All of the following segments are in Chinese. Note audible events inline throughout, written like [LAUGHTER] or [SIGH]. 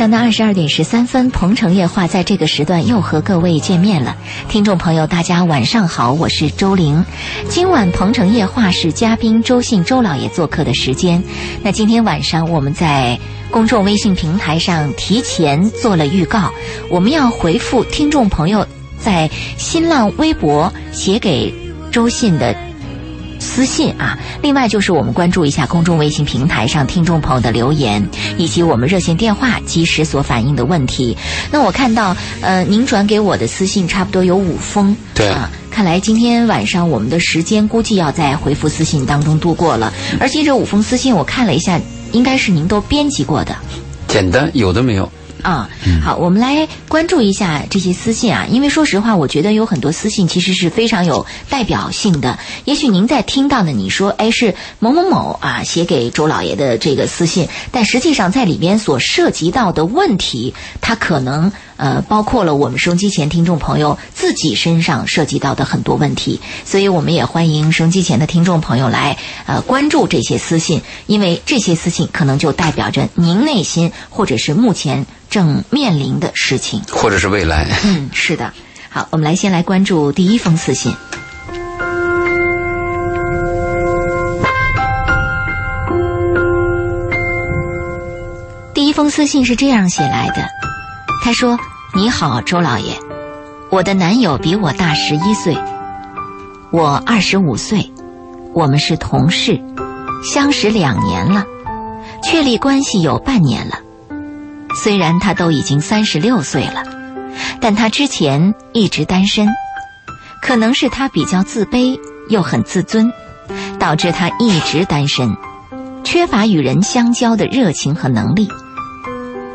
上的二十二点十三分，《鹏城夜话》在这个时段又和各位见面了。听众朋友，大家晚上好，我是周玲。今晚《鹏城夜话》是嘉宾周信周老爷做客的时间。那今天晚上我们在公众微信平台上提前做了预告，我们要回复听众朋友在新浪微博写给周信的。私信啊，另外就是我们关注一下公众微信平台上听众朋友的留言，以及我们热线电话及时所反映的问题。那我看到，呃，您转给我的私信差不多有五封，对啊，看来今天晚上我们的时间估计要在回复私信当中度过了。而且这五封私信我看了一下，应该是您都编辑过的，简单有的没有。啊，好，我们来关注一下这些私信啊，因为说实话，我觉得有很多私信其实是非常有代表性的。也许您在听到的，你说，哎，是某某某啊写给周老爷的这个私信，但实际上在里边所涉及到的问题，它可能呃包括了我们收机前听众朋友自己身上涉及到的很多问题，所以我们也欢迎收机前的听众朋友来呃关注这些私信，因为这些私信可能就代表着您内心或者是目前。正面临的事情，或者是未来。嗯，是的。好，我们来先来关注第一封私信。第一封私信是这样写来的，他说：“你好，周老爷，我的男友比我大十一岁，我二十五岁，我们是同事，相识两年了，确立关系有半年了。”虽然他都已经三十六岁了，但他之前一直单身，可能是他比较自卑又很自尊，导致他一直单身，缺乏与人相交的热情和能力。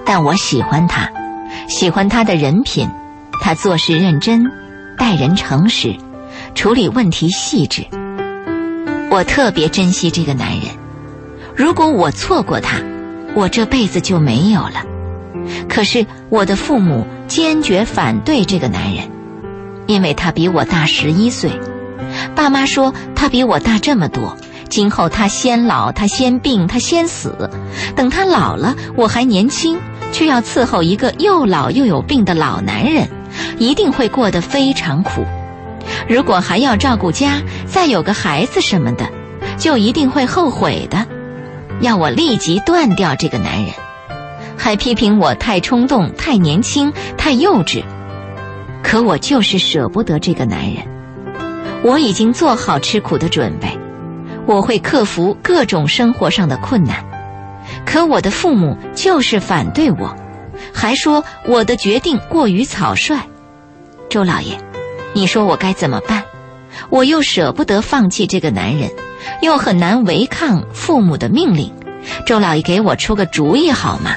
但我喜欢他，喜欢他的人品，他做事认真，待人诚实，处理问题细致。我特别珍惜这个男人，如果我错过他，我这辈子就没有了。可是我的父母坚决反对这个男人，因为他比我大十一岁。爸妈说他比我大这么多，今后他先老，他先病，他先死。等他老了，我还年轻，却要伺候一个又老又有病的老男人，一定会过得非常苦。如果还要照顾家，再有个孩子什么的，就一定会后悔的。要我立即断掉这个男人。还批评我太冲动、太年轻、太幼稚，可我就是舍不得这个男人。我已经做好吃苦的准备，我会克服各种生活上的困难。可我的父母就是反对我，还说我的决定过于草率。周老爷，你说我该怎么办？我又舍不得放弃这个男人，又很难违抗父母的命令。周老爷，给我出个主意好吗？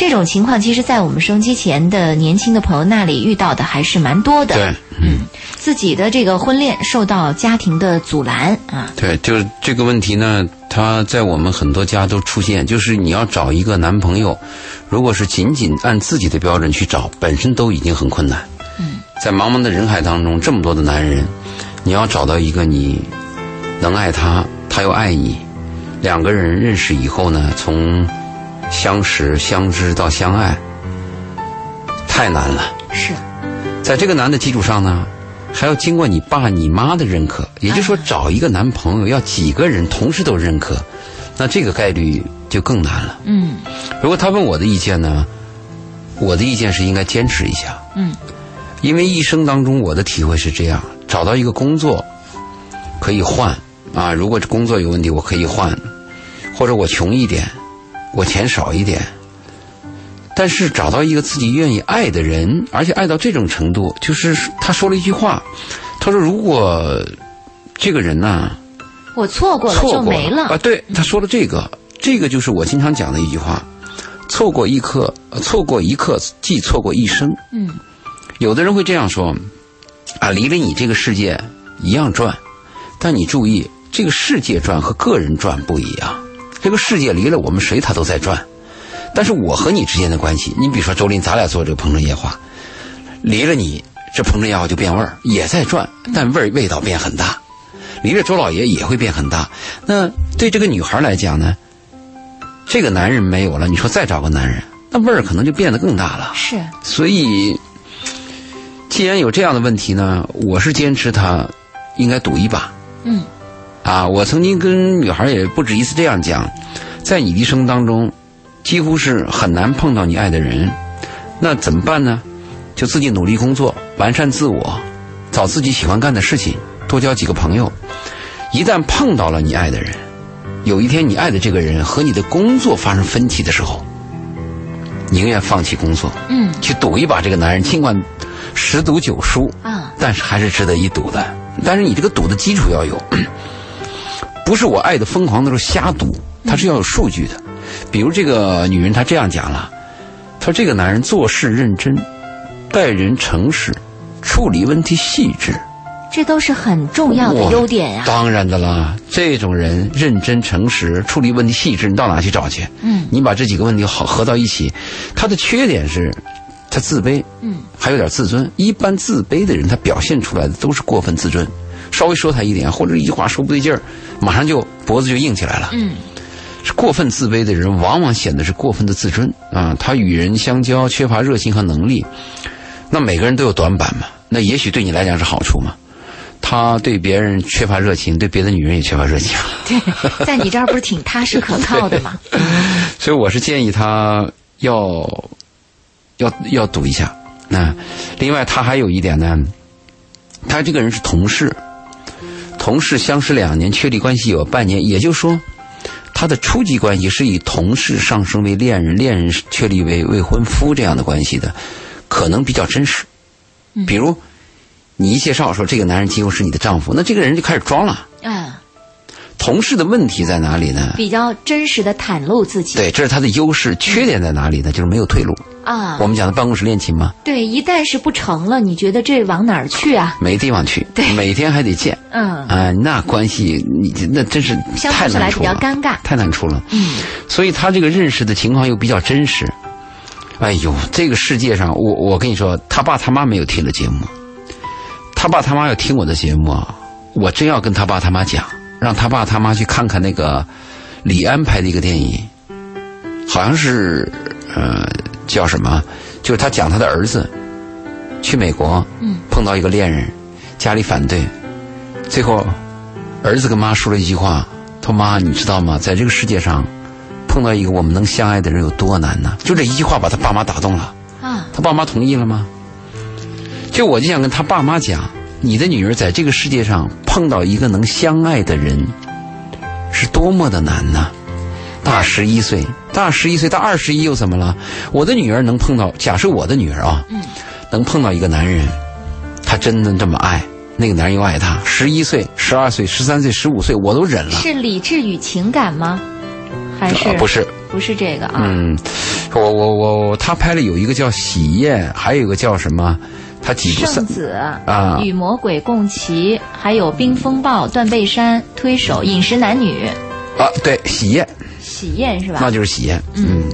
这种情况，其实，在我们收机前的年轻的朋友那里遇到的还是蛮多的。对，嗯，自己的这个婚恋受到家庭的阻拦啊。对，就是这个问题呢，它在我们很多家都出现。就是你要找一个男朋友，如果是仅仅按自己的标准去找，本身都已经很困难。嗯，在茫茫的人海当中，这么多的男人，你要找到一个你能爱他，他又爱你，两个人认识以后呢，从相识、相知到相爱，太难了。是，在这个难的基础上呢，还要经过你爸、你妈的认可。也就是说，找一个男朋友要几个人同时都认可，那这个概率就更难了。嗯。如果他问我的意见呢，我的意见是应该坚持一下。嗯。因为一生当中，我的体会是这样：找到一个工作可以换啊，如果工作有问题，我可以换，或者我穷一点。我钱少一点，但是找到一个自己愿意爱的人，而且爱到这种程度，就是他说了一句话，他说：“如果这个人呢，我错过了就没了啊。”对，他说了这个，这个就是我经常讲的一句话：“错过一刻，错过一刻，即错过一生。”嗯，有的人会这样说：“啊，离了你这个世界一样转，但你注意，这个世界转和个人转不一样。”这个世界离了我们谁，他都在转。但是我和你之间的关系，你比如说周林，咱俩做这个鹏城夜话，离了你，这鹏城夜话就变味儿，也在转，但味儿味道变很大。离了周老爷也会变很大。那对这个女孩来讲呢，这个男人没有了，你说再找个男人，那味儿可能就变得更大了。是，所以，既然有这样的问题呢，我是坚持他应该赌一把。嗯，啊，我曾经跟女孩也不止一次这样讲，在你一生当中，几乎是很难碰到你爱的人，那怎么办呢？就自己努力工作，完善自我，找自己喜欢干的事情，多交几个朋友。一旦碰到了你爱的人，有一天你爱的这个人和你的工作发生分歧的时候，宁愿放弃工作，嗯去赌一把这个男人，尽管十赌九输，啊，但是还是值得一赌的。但是你这个赌的基础要有，不是我爱的疯狂的时候瞎赌，他是要有数据的。比如这个女人她这样讲了，她说这个男人做事认真，待人诚实，处理问题细致。这都是很重要的优点呀。当然的啦，这种人认真诚实，处理问题细致，你到哪去找去？嗯你把这几个问题好合到一起，他的缺点是，他自卑，嗯，还有点自尊。一般自卑的人，他表现出来的都是过分自尊，稍微说他一点，或者一句话说不对劲儿，马上就脖子就硬起来了。嗯是过分自卑的人，往往显得是过分的自尊啊。他与人相交缺乏热情和能力，那每个人都有短板嘛。那也许对你来讲是好处嘛。他对别人缺乏热情，对别的女人也缺乏热情。对，在你这儿不是挺踏实可靠的吗？[LAUGHS] 所以我是建议他要要要赌一下。那另外他还有一点呢，他这个人是同事，同事相识两年，确立关系有半年，也就是说，他的初级关系是以同事上升为恋人，恋人确立为未婚夫这样的关系的，可能比较真实。比如你一介绍说这个男人今后是你的丈夫，那这个人就开始装了。嗯，同事的问题在哪里呢？比较真实的袒露自己。对，这是他的优势。缺点在哪里呢？就是没有退路。啊我，们讲的办公室恋情嘛，对，一旦是不成了，你觉得这往哪儿去啊？没地方去，对每天还得见，嗯，啊、那关系你那真是相太处起来比较难处了，尴尬。太难处了。嗯，所以他这个认识的情况又比较真实。哎呦，这个世界上，我我跟你说，他爸他妈没有听的节目，他爸他妈要听我的节目啊，我真要跟他爸他妈讲，让他爸他妈去看看那个李安拍的一个电影，好像是呃叫什么，就是他讲他的儿子去美国，嗯，碰到一个恋人，家里反对，最后儿子跟妈说了一句话，他说妈，你知道吗？在这个世界上。碰到一个我们能相爱的人有多难呢？就这一句话把他爸妈打动了，啊，他爸妈同意了吗？就我就想跟他爸妈讲，你的女儿在这个世界上碰到一个能相爱的人，是多么的难呢？大十一岁，大十一岁，大二十一又怎么了？我的女儿能碰到，假设我的女儿啊，嗯，能碰到一个男人，她真的这么爱，那个男人又爱她，十一岁、十二岁、十三岁、十五岁，我都忍了。是理智与情感吗？还是、啊不是，不是这个啊？嗯，我我我他拍了有一个叫《喜宴》，还有一个叫什么？他几部圣子啊。与魔鬼共骑，还有冰风暴、断背山、推手、饮食男女、啊，对，《喜宴》喜宴是吧？那就是喜宴。嗯，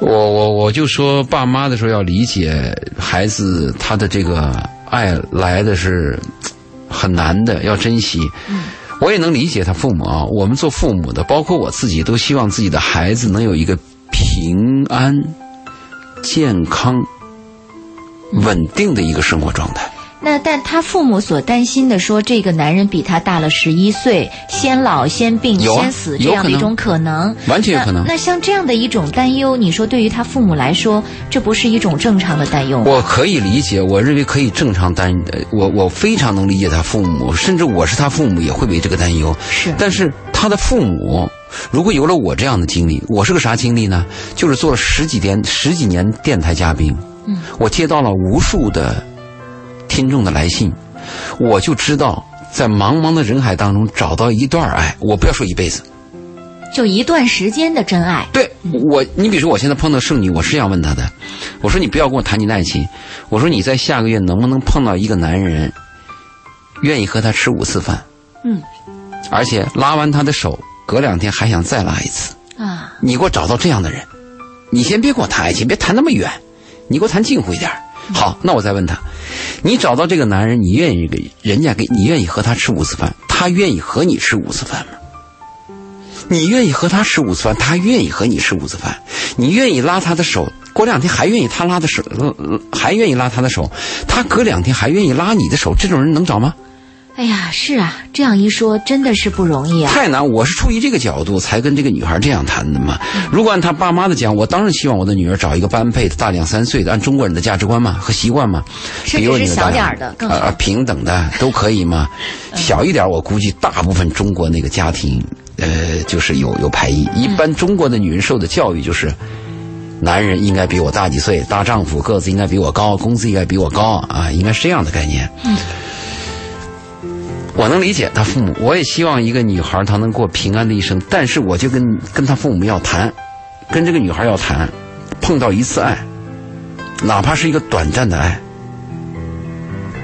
我我我就说爸妈的时候要理解孩子他的这个爱来的是很难的，要珍惜。嗯。我也能理解他父母啊，我们做父母的，包括我自己，都希望自己的孩子能有一个平安、健康、稳定的一个生活状态。那但他父母所担心的说，这个男人比他大了十一岁，先老先病啊先死这样的一种可能，完全有可能那。那像这样的一种担忧，你说对于他父母来说，这不是一种正常的担忧吗？我可以理解，我认为可以正常担，呃我我非常能理解他父母，甚至我是他父母也会为这个担忧。是但是他的父母如果有了我这样的经历，我是个啥经历呢？就是做了十几年十几年电台嘉宾，嗯，我接到了无数的听众的来信，我就知道在茫茫的人海当中找到一段爱，我不要说一辈子。就一段时间的真爱，对我，你比如说我现在碰到剩女，我是这样问她的，我说你不要跟我谈你的爱情，我说你在下个月能不能碰到一个男人，愿意和他吃五次饭，嗯。而且拉完他的手，隔两天还想再拉一次，啊，你给我找到这样的人，你先别跟我谈爱情，别谈那么远，你给我谈近乎一点。好，那我再问他，你找到这个男人，你愿意给人家给你愿意和他吃五次饭，他愿意和你吃五次饭吗？你愿意和他吃五次饭，他愿意和你吃五次饭。你愿意拉他的手，过两天还愿意他拉的手，还愿意拉他的手，他隔两天还愿意拉你的手，这种人能找吗？哎呀，是啊，这样一说真的是不容易啊。太难！我是出于这个角度才跟这个女孩这样谈的嘛。如果按她爸妈的讲，我当然希望我的女儿找一个般配的，大两三岁的，按中国人的价值观嘛和习惯嘛，甚至是小点儿的更好呃，平等的都可以嘛。小一点，我估计大部分中国那个家庭，呃，就是有有排异。一般中国的女人受的教育就是。男人应该比我大几岁，大丈夫个子应该比我高，工资应该比我高啊，应该是这样的概念。嗯，我能理解他父母，我也希望一个女孩她能过平安的一生，但是我就跟跟她父母要谈，跟这个女孩要谈，碰到一次爱，哪怕是一个短暂的爱，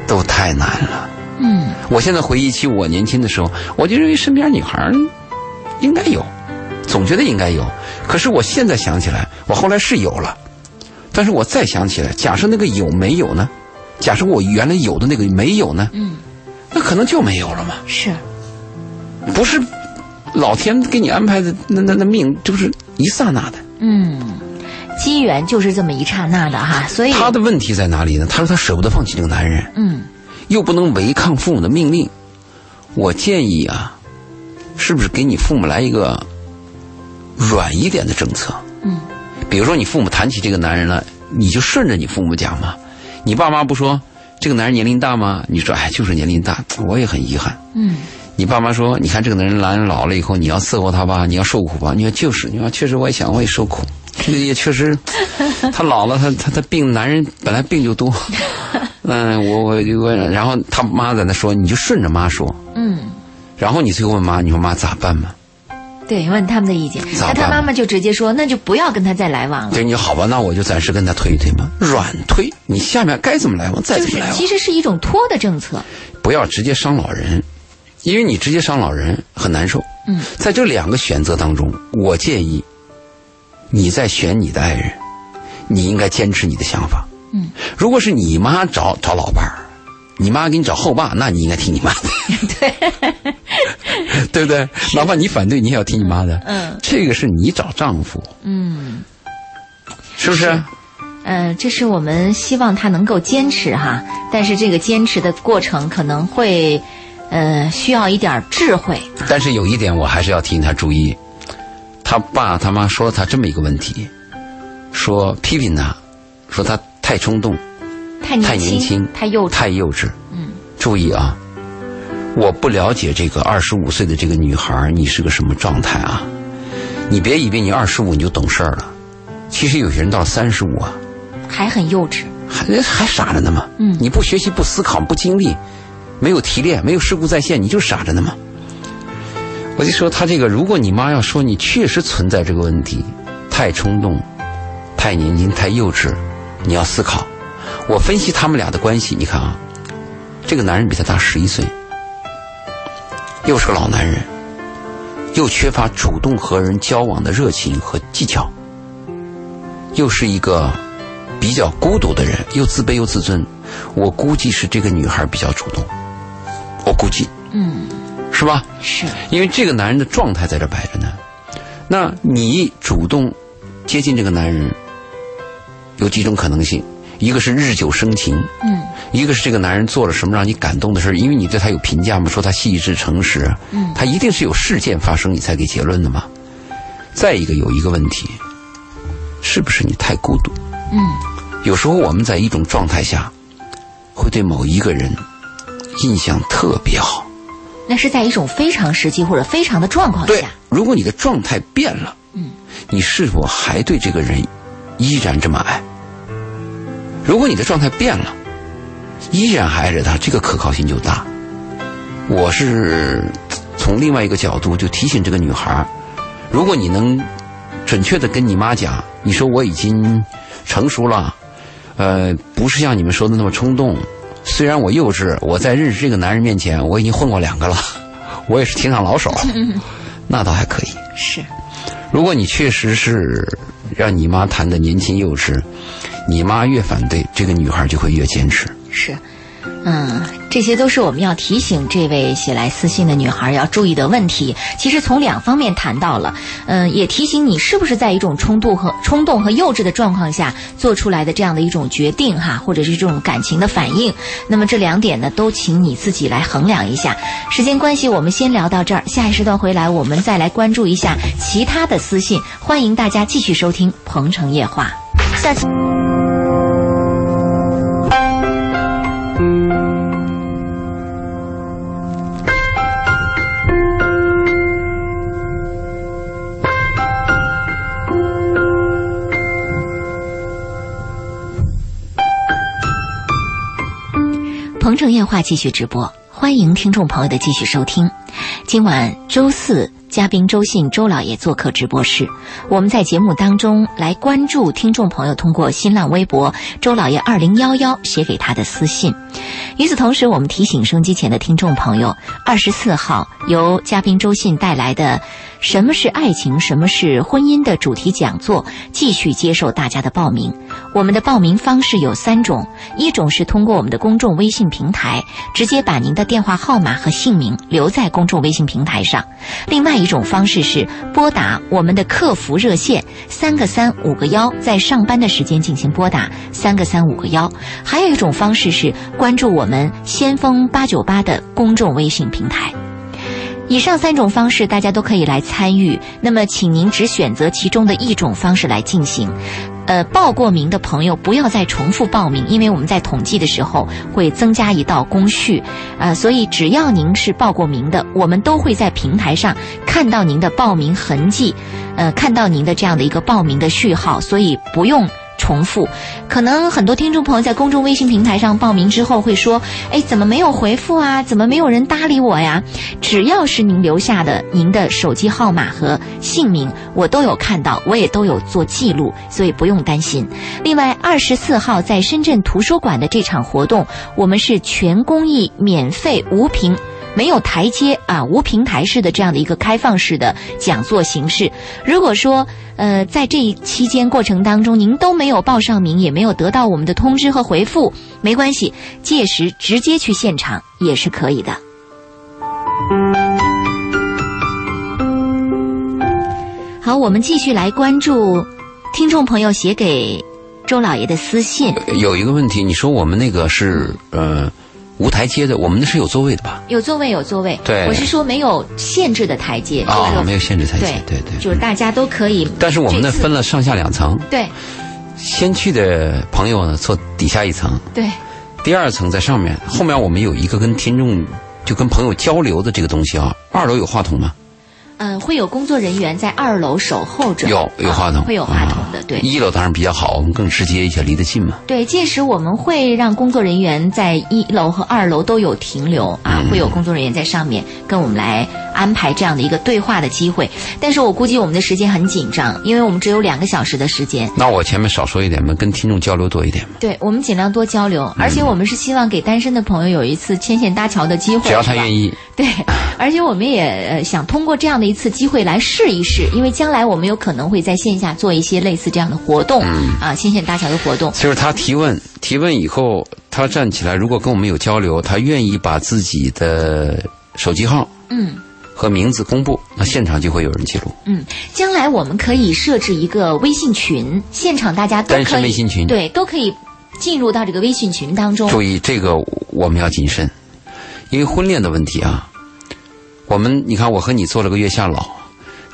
都太难了。嗯，我现在回忆起我年轻的时候，我就认为身边女孩应该有，总觉得应该有。可是我现在想起来，我后来是有了，但是我再想起来，假设那个有没有呢？假设我原来有的那个没有呢？嗯，那可能就没有了嘛。是，不是老天给你安排的那那那命，就是一刹那的。嗯，机缘就是这么一刹那的哈，所以他的问题在哪里呢？他说他舍不得放弃这个男人，嗯，又不能违抗父母的命令。我建议啊，是不是给你父母来一个软一点的政策？嗯，比如说你父母谈起这个男人了，你就顺着你父母讲嘛。你爸妈不说这个男人年龄大吗？你说哎，就是年龄大，我也很遗憾。嗯，你爸妈说，你看这个男人男人老了以后，你要伺候他吧，你要受苦吧？你说就是，你说确实我也想，我也受苦，也确实，[LAUGHS] 他老了，他他他病，男人本来病就多。[LAUGHS] 嗯，我我我，然后他妈在那说，你就顺着妈说。嗯，然后你最后问妈，你说妈咋办嘛？对，问他们的意见，那他妈妈就直接说，那就不要跟他再来往了。对，你好吧，那我就暂时跟他推一推嘛，软推，你下面该怎么来往再怎么来往。其实是一种拖的政策。不要直接伤老人，因为你直接伤老人很难受。嗯，在这两个选择当中，我建议你在选你的爱人，你应该坚持你的想法。嗯，如果是你妈找找老伴儿，你妈给你找后爸，那你应该听你妈的，[LAUGHS] 对，[LAUGHS] 对不对？哪怕你反对，你也要听你妈的。嗯这个是你找丈夫，嗯是不是？嗯，这是我们希望他能够坚持哈，但是这个坚持的过程可能会，呃，需要一点智慧。但是有一点，我还是要提醒他注意，他爸他妈说了他这么一个问题，说批评他，说他太冲动。太年太年轻太幼稚。太幼稚。嗯，注意啊，我不了解这个二十五岁的这个女孩，你是个什么状态啊？你别以为你二十五你就懂事儿了，其实有些人到了三十五啊，还很幼稚。还还傻着呢嘛。嗯你不学习、不思考、不经历，没有提炼、没有事故再现，你就傻着呢嘛。我就说他这个，如果你妈要说你确实存在这个问题，太冲动、太年轻、太幼稚，你要思考。我分析他们俩的关系，你看啊，这个男人比他大十一岁，又是个老男人，又缺乏主动和人交往的热情和技巧，又是一个比较孤独的人，又自卑又自尊。我估计是这个女孩比较主动，我估计嗯，是吧？是。因为这个男人的状态在这摆着呢。那你主动接近这个男人，有几种可能性？一个是日久生情，嗯一个是这个男人做了什么让你感动的事儿因为你对他有评价嘛，说他细致诚实，嗯他一定是有事件发生你才给结论的嘛。再一个有一个问题，是不是你太孤独？嗯有时候我们在一种状态下，会对某一个人印象特别好。那是在一种非常时期或者非常的状况对下。，如果你的状态变了，嗯，你是否还对这个人依然这么爱？如果你的状态变了，依然还爱着他，这个可靠性就大。我是从另外一个角度就提醒这个女孩儿，如果你能准确的跟你妈讲，你说我已经成熟了，呃，不是像你们说的那么冲动。虽然我幼稚，我在认识这个男人面前，我已经混过两个了，[LAUGHS] 我也是情场老手，[LAUGHS] 那倒还可以。是。如果你确实是让你妈谈的年轻幼稚，你妈越反对，这个女孩就会越坚持。是，嗯，这些都是我们要提醒这位写来私信的女孩要注意的问题。其实从两方面谈到了，嗯，也提醒你是不是在一种冲动和冲动和幼稚的状况下做出来的这样的一种决定哈，或者是这种感情的反应。那么这两点呢，都请你自己来衡量一下。时间关系，我们先聊到这儿，下一时段回来我们再来关注一下其他的私信。欢迎大家继续收听《鹏城夜话》，下期。鹏城夜话继续直播，欢迎听众朋友的继续收听。今晚周四，嘉宾周信周老爷做客直播室。我们在节目当中来关注听众朋友通过新浪微博周老爷二零幺幺写给他的私信。与此同时，我们提醒收机前的听众朋友，二十四号由嘉宾周信带来的。什么是爱情？什么是婚姻的主题讲座继续接受大家的报名。我们的报名方式有三种：一种是通过我们的公众微信平台，直接把您的电话号码和姓名留在公众微信平台上；另外一种方式是拨打我们的客服热线三个三五个幺，在上班的时间进行拨打三个三五个幺；还有一种方式是关注我们先锋八九八的公众微信平台。以上三种方式，大家都可以来参与。那么，请您只选择其中的一种方式来进行。呃，报过名的朋友不要再重复报名，因为我们在统计的时候会增加一道工序。呃，所以只要您是报过名的，我们都会在平台上看到您的报名痕迹，呃，看到您的这样的一个报名的序号，所以不用。重复，可能很多听众朋友在公众微信平台上报名之后会说：“哎，怎么没有回复啊？怎么没有人搭理我呀？”只要是您留下的您的手机号码和姓名，我都有看到，我也都有做记录，所以不用担心。另外，二十四号在深圳图书馆的这场活动，我们是全公益、免费、无屏。没有台阶啊，无平台式的这样的一个开放式的讲座形式。如果说呃，在这一期间过程当中，您都没有报上名，也没有得到我们的通知和回复，没关系，届时直接去现场也是可以的。好，我们继续来关注听众朋友写给周老爷的私信。有一个问题，你说我们那个是呃。无台阶的，我们那是有座位的吧？有座位，有座位。对，我是说没有限制的台阶。啊，没有限制台阶。对对对，就是大家都可以。但是我们那分了上下两层。对。先去的朋友呢，坐底下一层。对。第二层在上面，后面我们有一个跟听众就跟朋友交流的这个东西啊。二楼有话筒吗？嗯，会有工作人员在二楼守候着。有有话筒，会有话筒的，对。一楼当然比较好，我们更直接一些，离得近嘛。对，届时我们会让工作人员在一楼和二楼都有停留啊，会有工作人员在上面跟我们来安排这样的一个对话的机会。但是我估计我们的时间很紧张，因为我们只有两个小时的时间。那我前面少说一点嘛，跟听众交流多一点嘛。对，我们尽量多交流，而且我们是希望给单身的朋友有一次牵线搭桥的机会。只要他愿意。对，[LAUGHS] 而且我们也想通过这样的一次机会来。试一试，因为将来我们有可能会在线下做一些类似这样的活动，啊，牵线搭桥的活动。就是他提问，提问以后，他站起来，如果跟我们有交流，他愿意把自己的手机号，嗯，和名字公布，那现场就会有人记录。嗯，将来我们可以设置一个微信群，现场大家都可以微信群，对，都可以进入到这个微信群当中。注意，这个我们要谨慎，因为婚恋的问题啊，我们你看，我和你做了个月下老。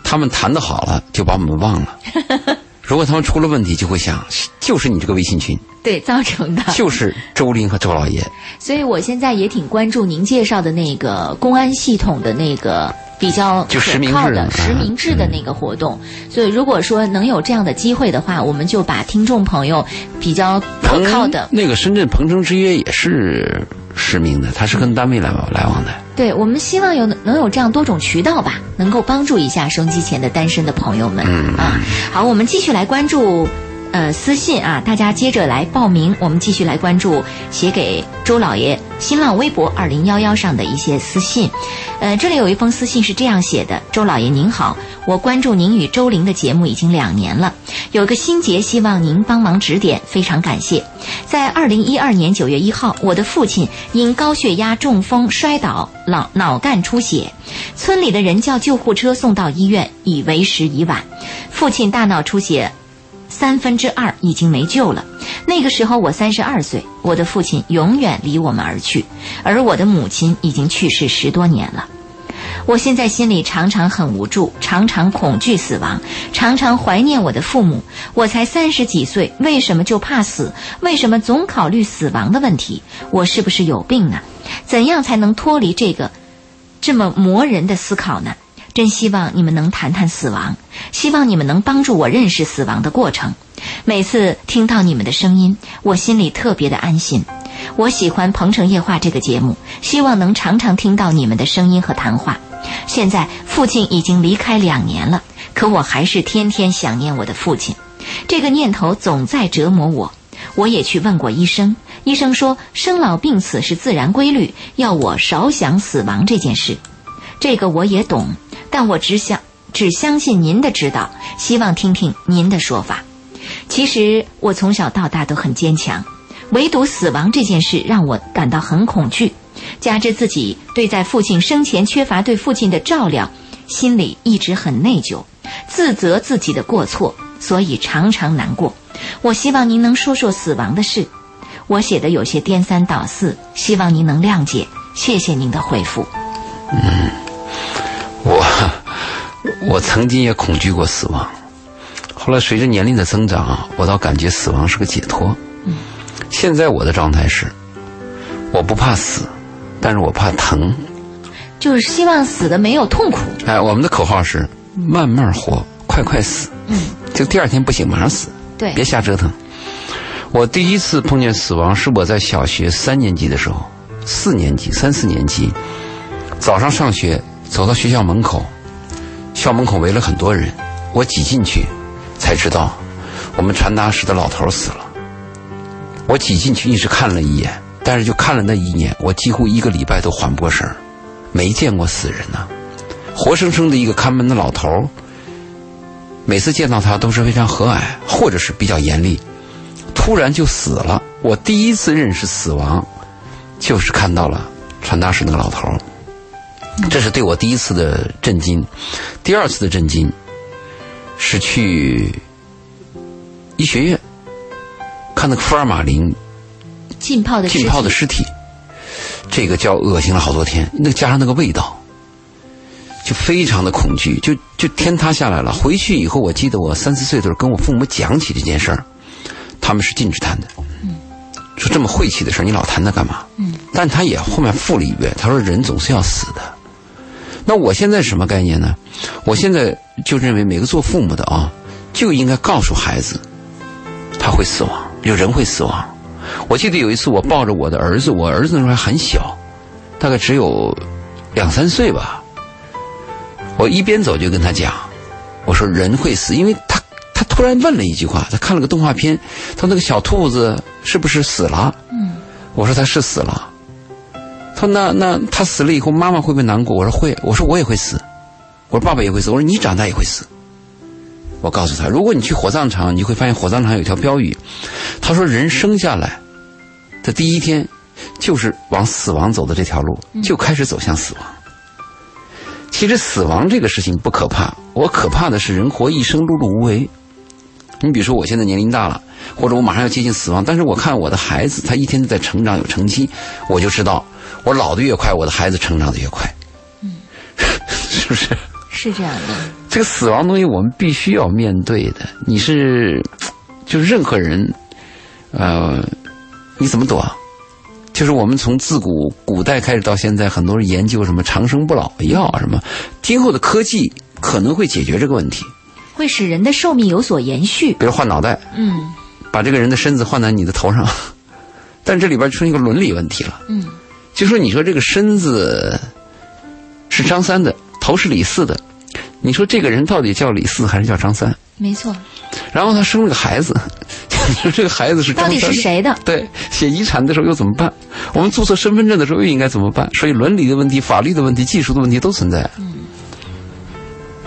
他们谈的好了，就把我们忘了。[LAUGHS] 如果他们出了问题，就会想，就是你这个微信群对造成的，就是周林和周老爷。所以我现在也挺关注您介绍的那个公安系统的那个比较就实名制的实名制的那个活动。所以如果说能有这样的机会的话，我们就把听众朋友比较可靠的那个深圳鹏城之约也是。实名的，他是跟单位来往来往的。对，我们希望有能有这样多种渠道吧，能够帮助一下收机前的单身的朋友们。嗯啊，好，我们继续来关注呃私信啊，大家接着来报名。我们继续来关注写给周老爷新浪微博二零幺幺上的一些私信。呃，这里有一封私信是这样写的：周老爷您好，我关注您与周玲的节目已经两年了，有个心结，希望您帮忙指点，非常感谢。在二零一二年九月一号，我的父亲因高血压中风摔倒，脑脑干出血，村里的人叫救护车送到医院，已为时已晚，父亲大脑出血。三分之二已经没救了。那个时候我三十二岁，我的父亲永远离我们而去，而我的母亲已经去世十多年了。我现在心里常常很无助，常常恐惧死亡，常常怀念我的父母。我才三十几岁，为什么就怕死？为什么总考虑死亡的问题？我是不是有病呢？怎样才能脱离这个这么磨人的思考呢？真希望你们能谈谈死亡，希望你们能帮助我认识死亡的过程。每次听到你们的声音，我心里特别的安心。我喜欢《鹏城夜话》这个节目，希望能常常听到你们的声音和谈话。现在父亲已经离开两年了，可我还是天天想念我的父亲，这个念头总在折磨我。我也去问过医生，医生说生老病死是自然规律，要我少想死亡这件事。这个我也懂。但我只想只相信您的指导，希望听听您的说法。其实我从小到大都很坚强，唯独死亡这件事让我感到很恐惧。加之自己对在父亲生前缺乏对父亲的照料，心里一直很内疚，自责自己的过错，所以常常难过。我希望您能说说死亡的事。我写的有些颠三倒四，希望您能谅解。谢谢您的回复。嗯。我我曾经也恐惧过死亡，后来随着年龄的增长啊，我倒感觉死亡是个解脱。嗯现在我的状态是，我不怕死，但是我怕疼。就是希望死的没有痛苦。哎，我们的口号是慢慢活，快快死。嗯，就第二天不行，马上死。对，别瞎折腾。我第一次碰见死亡是我在小学三年级的时候，四年级、三四年级，早上上学。走到学校门口，校门口围了很多人，我挤进去，才知道我们传达室的老头死了。我挤进去一直看了一眼，但是就看了那一眼，我几乎一个礼拜都缓不过神儿，没见过死人呢，活生生的一个看门的老头每次见到他都是非常和蔼，或者是比较严厉，突然就死了。我第一次认识死亡，就是看到了传达室那个老头这是对我第一次的震惊，第二次的震惊是去医学院看那个福尔马林浸泡的浸泡的尸体，这个叫恶心了好多天。那加上那个味道，就非常的恐惧，就就天塌下来了。回去以后，我记得我三四岁的时候跟我父母讲起这件事儿，他们是禁止谈的。说这么晦气的事儿，你老谈它干嘛？嗯，但他也后面附了一句，他说人总是要死的。那我现在什么概念呢？我现在就认为每个做父母的啊，就应该告诉孩子，他会死亡，有人会死亡。我记得有一次，我抱着我的儿子，我儿子那时候还很小，大概只有两三岁吧。我一边走就跟他讲，我说人会死，因为他他突然问了一句话，他看了个动画片，他那个小兔子是不是死了？嗯，我说他是死了。他说：“那那他死了以后，妈妈会不会难过？”我说：“会。”我说：“我也会死。”我说：“爸爸也会死。”我说：“你长大也会死。”我告诉他：“如果你去火葬场，你会发现火葬场有条标语。他说：人生下来的第一天，就是往死亡走的这条路，就开始走向死亡。其实死亡这个事情不可怕，我可怕的是人活一生碌碌无为。你比如说，我现在年龄大了，或者我马上要接近死亡，但是我看我的孩子，他一天都在成长，有成绩，我就知道。我老的越快，我的孩子成长的越快，嗯，[LAUGHS] 是不是？是这样的。这个死亡东西，我们必须要面对的。你是，就任何人，呃，你怎么躲？就是我们从自古古代开始到现在，很多人研究什么长生不老药什么，今后的科技可能会解决这个问题，会使人的寿命有所延续。比如换脑袋，嗯，把这个人的身子换在你的头上，[LAUGHS] 但这里边出现一个伦理问题了，嗯。就说你说这个身子是张三的，头是李四的，你说这个人到底叫李四还是叫张三？没错。然后他生了个孩子，[LAUGHS] 你说这个孩子是到底是谁的？对，写遗产的时候又怎么办？我们注册身份证的时候又应该怎么办？所以伦理的问题、法律的问题、技术的问题都存在。嗯，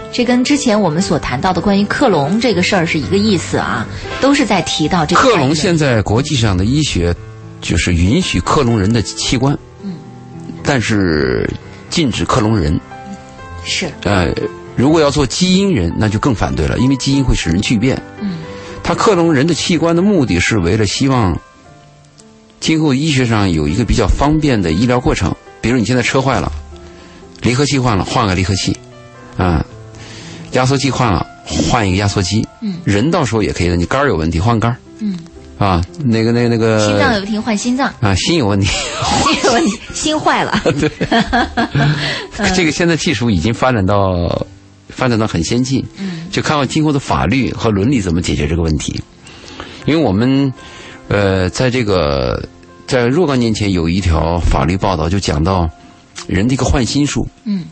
这跟之前我们所谈到的关于克隆这个事儿是一个意思啊，都是在提到这个。克隆现在国际上的医学就是允许克隆人的器官，嗯，但是禁止克隆人。是。呃，如果要做基因人，那就更反对了，因为基因会使人巨变。嗯。他克隆人的器官的目的是为了希望今后医学上有一个比较方便的医疗过程，比如你现在车坏了，离合器换了，换个离合器，啊。压缩机换了，换一个压缩机。嗯，人到时候也可以的，你肝儿有问题换肝儿。嗯，啊，那个、那个、那个。心脏有问题换心脏。啊，心有问题。心有问题，心坏了。[LAUGHS] 对。这个现在技术已经发展到发展到很先进。嗯。就看看今后的法律和伦理怎么解决这个问题，因为我们呃，在这个在若干年前有一条法律报道就讲到人的一个换心术。嗯。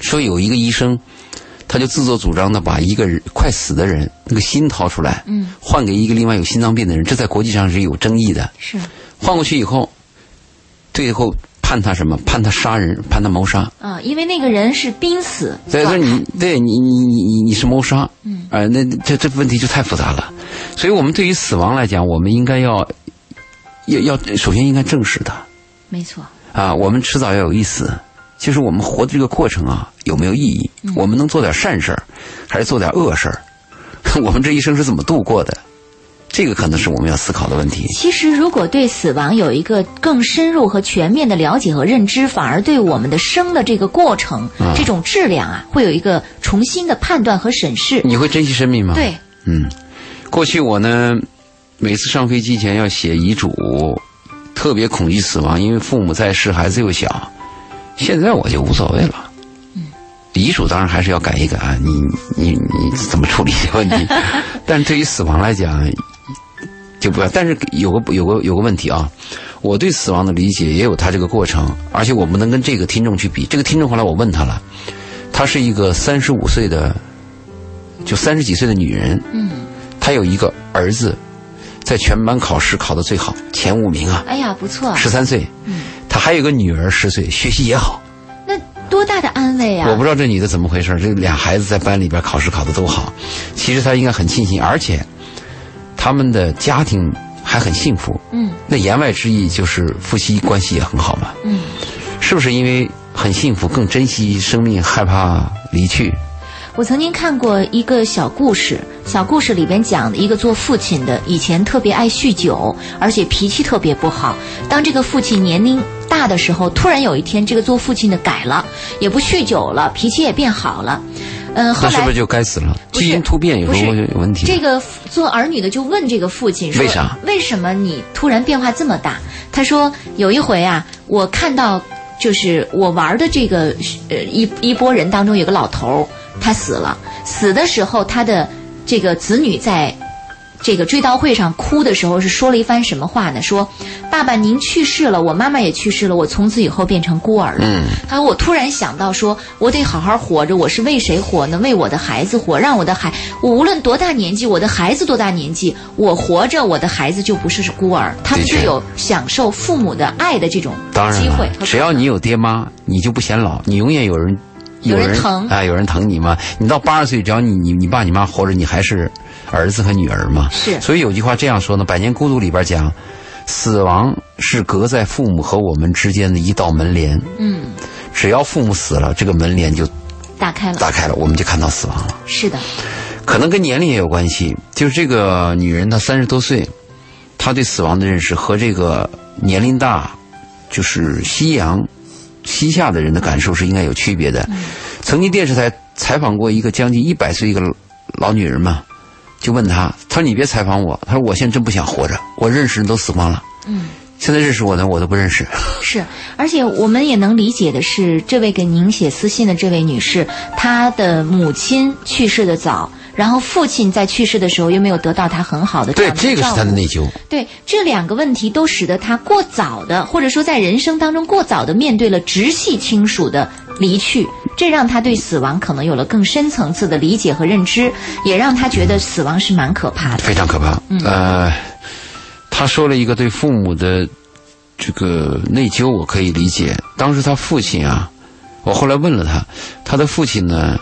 说有一个医生。他就自作主张的把一个人快死的人那个心掏出来，嗯，换给一个另外有心脏病的人，这在国际上是有争议的。是，换过去以后，最后判他什么？判他杀人，判他谋杀。啊，因为那个人是濒死。所以说你对你你你你你是谋杀，嗯，啊，那这这问题就太复杂了。所以我们对于死亡来讲，我们应该要要要首先应该正视它。没错。啊，我们迟早要有一死。就是我们活的这个过程啊，有没有意义？我们能做点善事儿，还是做点恶事儿？[LAUGHS] 我们这一生是怎么度过的？这个可能是我们要思考的问题。其实，如果对死亡有一个更深入和全面的了解和认知，反而对我们的生的这个过程、这种质量啊，会有一个重新的判断和审视。你会珍惜生命吗？对，嗯，过去我呢，每次上飞机前要写遗嘱，特别恐惧死亡，因为父母在世，孩子又小。现在我就无所谓了，嗯，遗嘱当然还是要改一改啊，你你你怎么处理这个问题？[LAUGHS] 但是对于死亡来讲，就不要。但是有个有个有个问题啊，我对死亡的理解也有他这个过程，而且我不能跟这个听众去比。这个听众后来我问他了，他是一个三十五岁的，就三十几岁的女人，嗯，她有一个儿子，在全班考试考的最好，前五名啊，哎呀，不错，十三岁，嗯。她还有个女儿十岁，学习也好。那多大的安慰啊！我不知道这女的怎么回事，这俩孩子在班里边考试考的都好，其实她应该很庆幸，而且他们的家庭还很幸福。嗯。那言外之意就是夫妻关系也很好嘛。嗯。是不是因为很幸福，更珍惜生命，害怕离去？我曾经看过一个小故事，小故事里边讲的一个做父亲的，以前特别爱酗酒，而且脾气特别不好。当这个父亲年龄大的时候，突然有一天，这个做父亲的改了，也不酗酒了，脾气也变好了。嗯，后来是不是就该死了？基因突变有时候有问题。这个做儿女的就问这个父亲说：“为啥？为什么你突然变化这么大？”他说：“有一回啊，我看到就是我玩的这个呃一一波人当中有个老头儿。”他死了，死的时候，他的这个子女在这个追悼会上哭的时候，是说了一番什么话呢？说：“爸爸您去世了，我妈妈也去世了，我从此以后变成孤儿了。”嗯，他说：“我突然想到，说我得好好活着，我是为谁活呢？为我的孩子活，让我的孩，我无论多大年纪，我的孩子多大年纪，我活着，我的孩子就不是是孤儿，他们就有享受父母的爱的这种机会。只要你有爹妈，你就不显老，你永远有人。”有人疼啊，有人疼你吗？你到八十岁，只要你你你爸你妈活着，你还是儿子和女儿嘛。是。所以有句话这样说呢，《百年孤独》里边讲，死亡是隔在父母和我们之间的一道门帘。嗯。只要父母死了，这个门帘就打开了。打开了，我们就看到死亡了。是的。可能跟年龄也有关系，就是这个女人她三十多岁，她对死亡的认识和这个年龄大，就是夕阳。西夏的人的感受是应该有区别的。曾经电视台采访过一个将近一百岁一个老女人嘛，就问他，他说：“你别采访我，他说我现在真不想活着，我认识人都死光了。嗯，现在认识我的我都不认识。[LAUGHS] 是，而且我们也能理解的是，这位给您写私信的这位女士，她的母亲去世的早。然后父亲在去世的时候又没有得到她很好的对，这个是她的内疚。对这两个问题都使得她过早的，或者说在人生当中过早的面对了直系亲属的离去，这让他对死亡可能有了更深层次的理解和认知，也让他觉得死亡是蛮可怕的，非常可怕。呃，他说了一个对父母的这个内疚，我可以理解。当时他父亲啊，我后来问了他，他的父亲呢，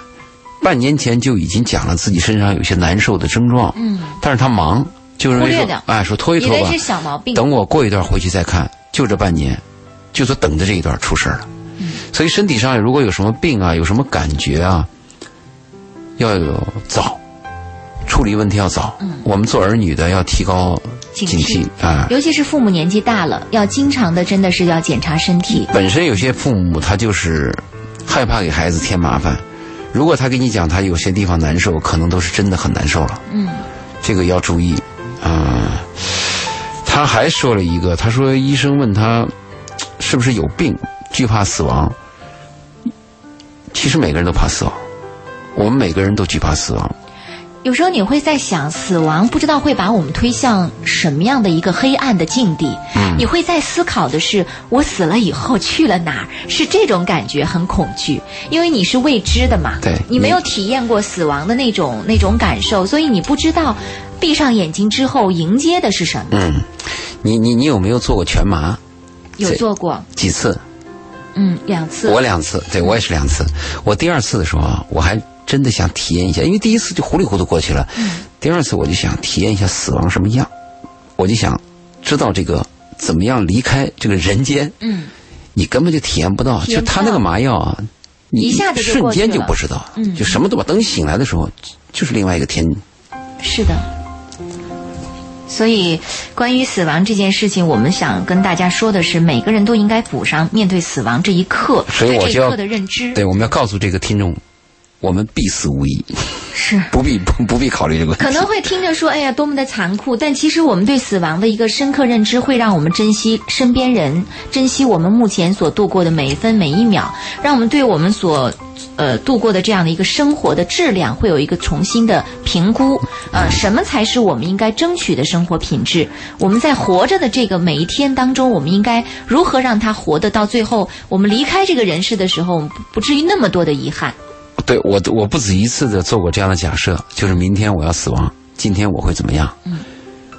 半年前就已经讲了自己身上有些难受的症状，嗯，但是他忙，就是为说哎，说拖一拖吧以为是，小毛病，等我过一段回去再看，就这半年，就说等着这一段出事儿了。所以身体上如果有什么病啊，有什么感觉啊，要有早处理问题要早。我们做儿女的要提高警惕啊。尤其是父母年纪大了，要经常的真的是要检查身体。本身有些父母他就是害怕给孩子添麻烦，如果他跟你讲他有些地方难受，可能都是真的很难受了。嗯，这个要注意。嗯、他还说了一个，他说医生问他是不是有病，惧怕死亡。其实每个人都怕死亡，我们每个人都惧怕死亡。有时候你会在想，死亡不知道会把我们推向什么样的一个黑暗的境地。嗯，你会在思考的是，我死了以后去了哪儿？是这种感觉很恐惧，因为你是未知的嘛。对你没有体验过死亡的那种那种感受，所以你不知道闭上眼睛之后迎接的是什么。嗯，你你你有没有做过全麻？有做过，几次？嗯，两次。我两次，对我也是两次。我第二次的时候啊，我还真的想体验一下，因为第一次就糊里糊涂过去了。嗯第二次我就想体验一下死亡什么样，我就想知道这个怎么样离开这个人间。嗯，你根本就体验不到，就他那个麻药啊，你一下子就瞬间就不知道，嗯就什么都不。等你醒来的时候，就是另外一个天。是的。所以，关于死亡这件事情，我们想跟大家说的是，每个人都应该补上面对死亡这一刻，对这一所以我就要刻的认知。对，我们要告诉这个听众，我们必死无疑，是。不必不不必考虑这个问题。可能会听着说，哎呀，多么的残酷！但其实我们对死亡的一个深刻认知，会让我们珍惜身边人，珍惜我们目前所度过的每一分每一秒，让我们对我们所呃度过的这样的一个生活的质量，会有一个重新的评估。呃，什么才是我们应该争取的生活品质？我们在活着的这个每一天当中，我们应该如何让它活得到最后？我们离开这个人世的时候，我们不不至于那么多的遗憾。对我，我不止一次的做过这样的假设，就是明天我要死亡，今天我会怎么样？嗯，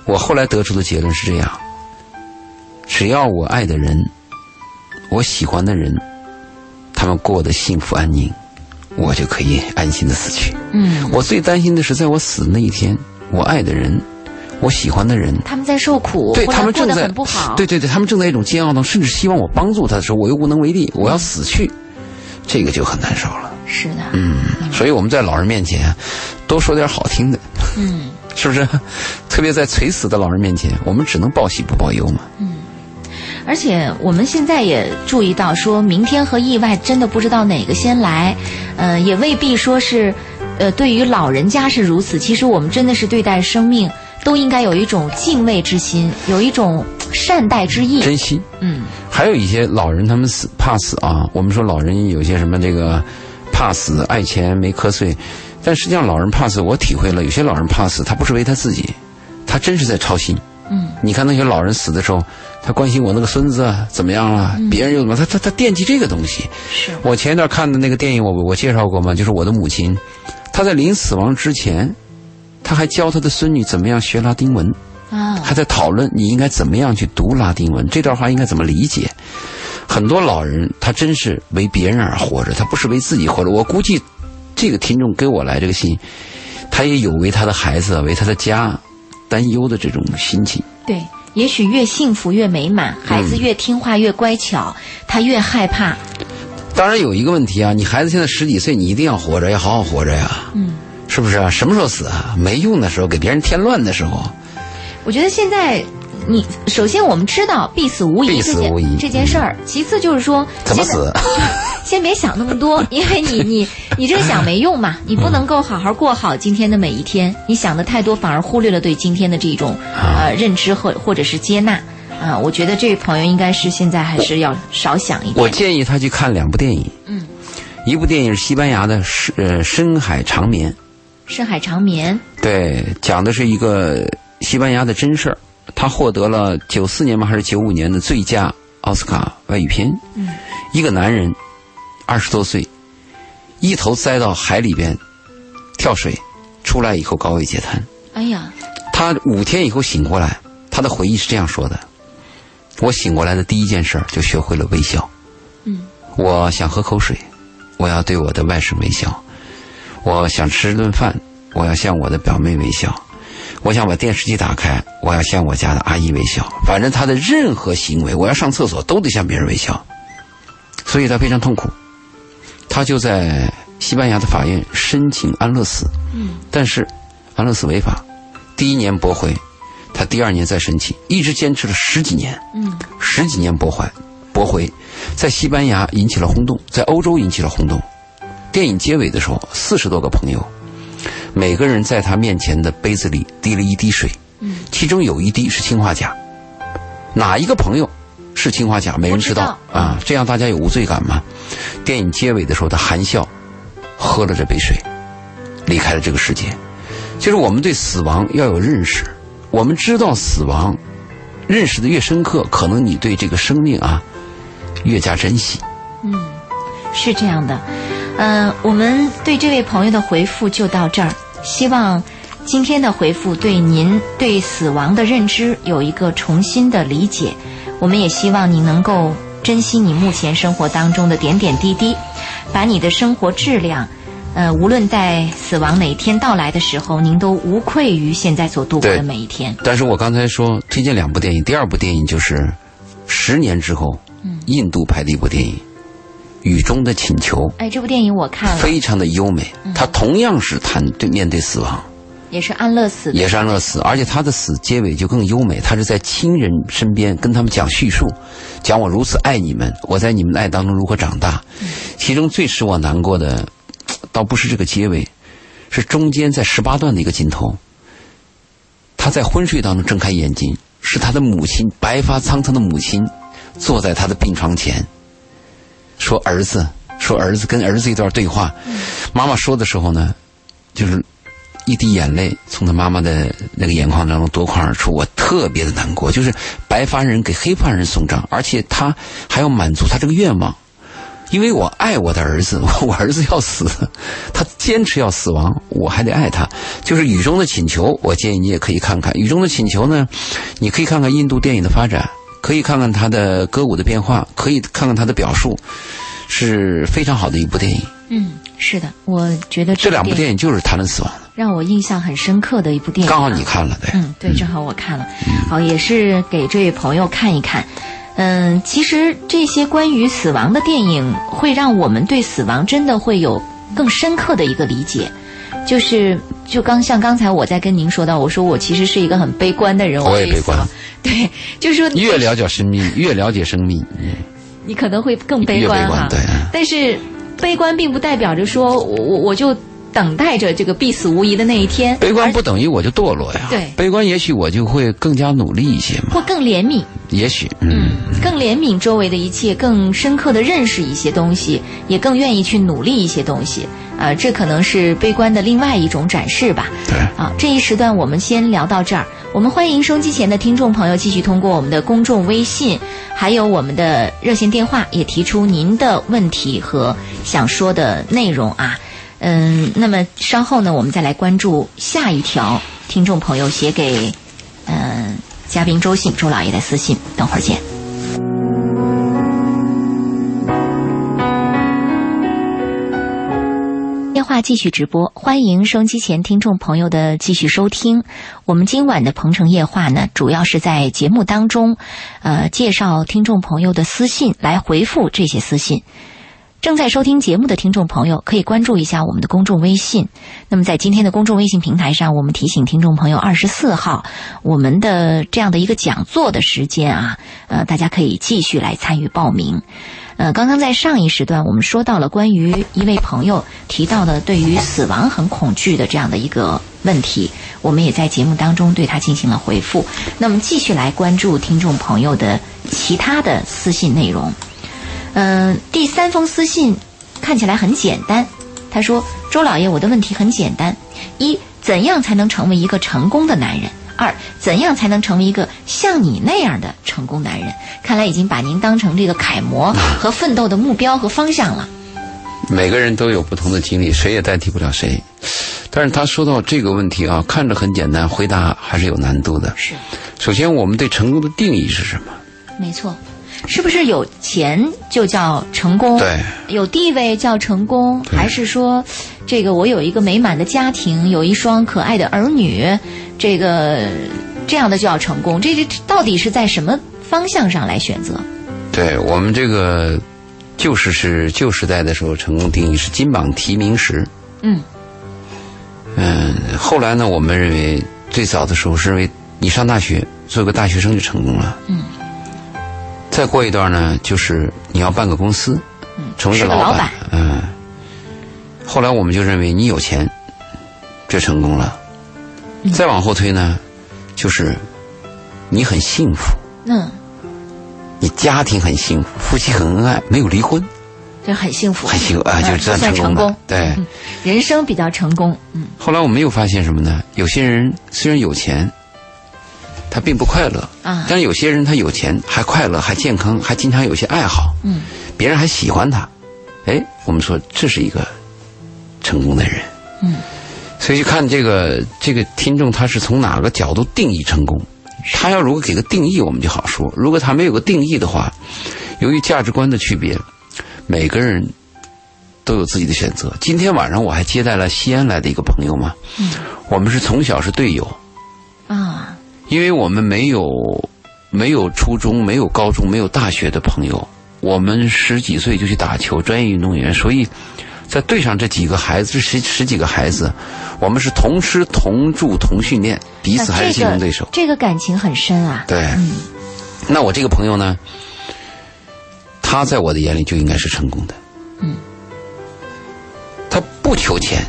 我后来得出的结论是这样：只要我爱的人，我喜欢的人，他们过得幸福安宁，我就可以安心的死去。嗯，我最担心的是，在我死的那一天，我爱的人，我喜欢的人，他们在受苦，对他们正在很不好。对对对，他们正在一种煎熬当中，甚至希望我帮助他的时候，我又无能为力，我要死去，这个就很难受了。是的。嗯，所以我们在老人面前多说点好听的，嗯。是不是？[LAUGHS] 特别在垂死的老人面前，我们只能报喜不报忧嘛。嗯而且我们现在也注意到，说明天和意外真的不知道哪个先来，呃，也未必说是，呃，对于老人家是如此。其实我们真的是对待生命都应该有一种敬畏之心，有一种善待之意。珍惜。嗯还有一些老人，他们死怕死啊。我们说老人有些什么这个怕死、爱钱没瞌睡，但实际上老人怕死，我体会了，有些老人怕死，他不是为他自己，他真是在操心。嗯，你看那些老人死的时候，他关心我那个孙子啊怎么样了，别人又怎么，他他他惦记这个东西。是我前一段看的那个电影，我我介绍过吗，就是我的母亲，她在临死亡之前，她还教她的孙女怎么样学拉丁文，啊，还在讨论你应该怎么样去读拉丁文，这段话应该怎么理解。很多老人他真是为别人而活着，他不是为自己活着。我估计，这个听众给我来这个信，他也有为他的孩子、为他的家担忧的这种心情。对。也许越幸福越美满，孩子越听话越乖巧，他越害怕。当然有一个问题啊，你孩子现在十几岁，你一定要活着，要好好活着呀。嗯，是不是啊？什么时候死啊？没用的时候，给别人添乱的时候。我觉得现在，你首先我们知道必死无疑必这件死无疑这件事儿，其次就是说怎么死？[LAUGHS] 先别想那么多，[LAUGHS] 因为你你你这个想没用嘛，你不能够好好过好今天的每一天。你想的太多，反而忽略了对今天的这种呃认知或或者是接纳啊、我觉得这位朋友应该是现在还是要少想一点我。建议他去看两部电影。嗯，一部电影是西班牙的《深呃深海长眠》，深海长眠，对，讲的是一个西班牙的真事儿。他获得了九四年吗？还是九五年的最佳奥斯卡外语片。嗯，一个男人，二十多岁，一头栽到海里边跳水，出来以后高位截瘫。哎呀，他五天以后醒过来，他的回忆是这样说的：我醒过来的第一件事儿就学会了微笑。嗯，我想喝口水，我要对我的外甥微笑；我想吃顿饭，我要向我的表妹微笑；我想把电视机打开，我要向我家的阿姨微笑。反正他的任何行为，我要上厕所都得向别人微笑，所以他非常痛苦。他就在西班牙的法院申请安乐死，嗯，但是安乐死违法，第一年驳回，他第二年再申请，一直坚持了十几年，嗯，十几年驳回，驳回，在西班牙引起了轰动，在欧洲引起了轰动。电影结尾的时候，四十多个朋友，每个人在他面前的杯子里滴了一滴水，嗯，其中有一滴是氰化钾，哪一个朋友是氰化钾？没人知道啊，这样大家有无罪感吗？电影结尾的时候，他含笑喝了这杯水，离开了这个世界。就是我们对死亡要有认识，我们知道死亡，认识的越深刻，可能你对这个生命啊越加珍惜。嗯是这样的，呃，我们对这位朋友的回复就到这儿。希望今天的回复对您对死亡的认知有一个重新的理解。我们也希望你能够珍惜你目前生活当中的点点滴滴，把你的生活质量，呃，无论在死亡哪一天到来的时候，您都无愧于现在所度过的每一天。但是我刚才说推荐两部电影，第二部电影就是十年之后，印度拍的一部电影《雨中的请求》，哎，这部电影我看了，非常的优美。它同样是谈对面对死亡，也是安乐死的。也是安乐死，而且他的死结尾就更优美。他是在亲人身边跟他们讲叙述，讲我如此爱你们，我在你们的爱当中如何长大。其中最使我难过的，倒不是这个结尾，是中间在十八段的一个镜头。他在昏睡当中睁开眼睛，是他的母亲白发苍苍的母亲坐在他的病床前，说儿子，说儿子跟儿子一段对话。妈妈说的时候呢，就是一滴眼泪从他妈妈的那个眼眶当中夺眶而出，我特别的难过。就是白发人给黑发人送葬，而且他还要满足他这个愿望，因为我爱我的儿子，[LAUGHS] 我儿子要死，他坚持要死亡，我还得爱他。就是《雨中的请求》，我建议你也可以看看《雨中的请求》呢，你可以看看印度电影的发展，可以看看他的歌舞的变化，可以看看他的表述，是非常好的一部电影。嗯，是的，我觉得这两部电影就是谈论死亡的，让我印象很深刻的一部电影。刚好你看了，对。嗯，对，正好我看了，好，也是给这位朋友看一看。嗯，其实这些关于死亡的电影，会让我们对死亡真的会有更深刻的一个理解。就是，就刚像刚才我在跟您说到，我说我其实是一个很悲观的人，我也悲观对就是说 [LAUGHS] 越了解生命，越了解生命，嗯你可能会更悲观哈。但是悲观并不代表着说我我我就等待着这个必死无疑的那一天，悲观不等于我就堕落呀。对悲观也许我就会更加努力一些嘛。或更怜悯。也许，嗯，更怜悯周围的一切，更深刻的认识一些东西，也更愿意去努力一些东西。啊、这可能是悲观的另外一种展示吧。对。啊，这一时段我们先聊到这儿。我们欢迎收机前的听众朋友继续通过我们的公众微信，还有我们的热线电话，也提出您的问题和想说的内容啊。嗯，那么稍后呢，我们再来关注下一条听众朋友写给嗯嘉宾周信周老爷的私信。等会儿见。电话继续直播，欢迎收音机前听众朋友的继续收听。我们今晚的《鹏城夜话》呢，主要是在节目当中，呃，介绍听众朋友的私信，来回复这些私信。正在收听节目的听众朋友，可以关注一下我们的公众微信。那么在今天的公众微信平台上，我们提醒听众朋友，二十四号我们的这样的一个讲座的时间啊，呃，大家可以继续来参与报名。呃，刚刚在上一时段，我们说到了关于一位朋友提到的对于死亡很恐惧的这样的一个问题，我们也在节目当中对他进行了回复。那么继续来关注听众朋友的其他的私信内容。嗯、第三封私信看起来很简单，他说：“周老爷，我的问题很简单：一，怎样才能成为一个成功的男人？二，怎样才能成为一个像你那样的成功男人？看来已经把您当成这个楷模和奋斗的目标和方向了。每个人都有不同的经历，谁也代替不了谁。但是他说到这个问题啊，看着很简单，回答还是有难度的。是，首先，我们对成功的定义是什么？没错，是不是有钱就叫成功？对，有地位叫成功，还是说，这个我有一个美满的家庭，有一双可爱的儿女，这个这样的就叫成功？这这到底是在什么方向上来选择？对我们这个旧时是旧时代的时候，成功定义是金榜题名时。嗯嗯，后来呢，我们认为最早的时候是认为你上大学做个大学生就成功了。嗯。再过一段呢，就是你要办个公司，嗯，成为是个老板。嗯。后来我们就认为你有钱，这成功了。嗯再往后推呢，就是你很幸福，嗯，你家庭很幸福，夫妻很恩爱，没有离婚，这很幸福，很幸福啊，嗯就算成功。对。嗯，人生比较成功。嗯后来我们又发现什么呢？有些人虽然有钱，他并不快乐啊但是有些人他有钱还快乐，还健康，还经常有些爱好，嗯别人还喜欢他。哎，我们说这是一个成功的人。嗯，所以就看这个这个听众他是从哪个角度定义成功。他要如果给个定义，我们就好说；如果他没有个定义的话，由于价值观的区别，每个人都有自己的选择。今天晚上我还接待了西安来的一个朋友嘛，嗯我们是从小是队友，啊，因为我们没有没有初中、没有高中、没有大学的朋友，我们十几岁就去打球，专业运动员，所以在队上这几个孩子，这十十几个孩子，我们是同吃同住同训练，彼此还是竞争对手。这个感情很深啊。对，嗯那我这个朋友呢，他在我的眼里就应该是成功的。嗯，他不求钱，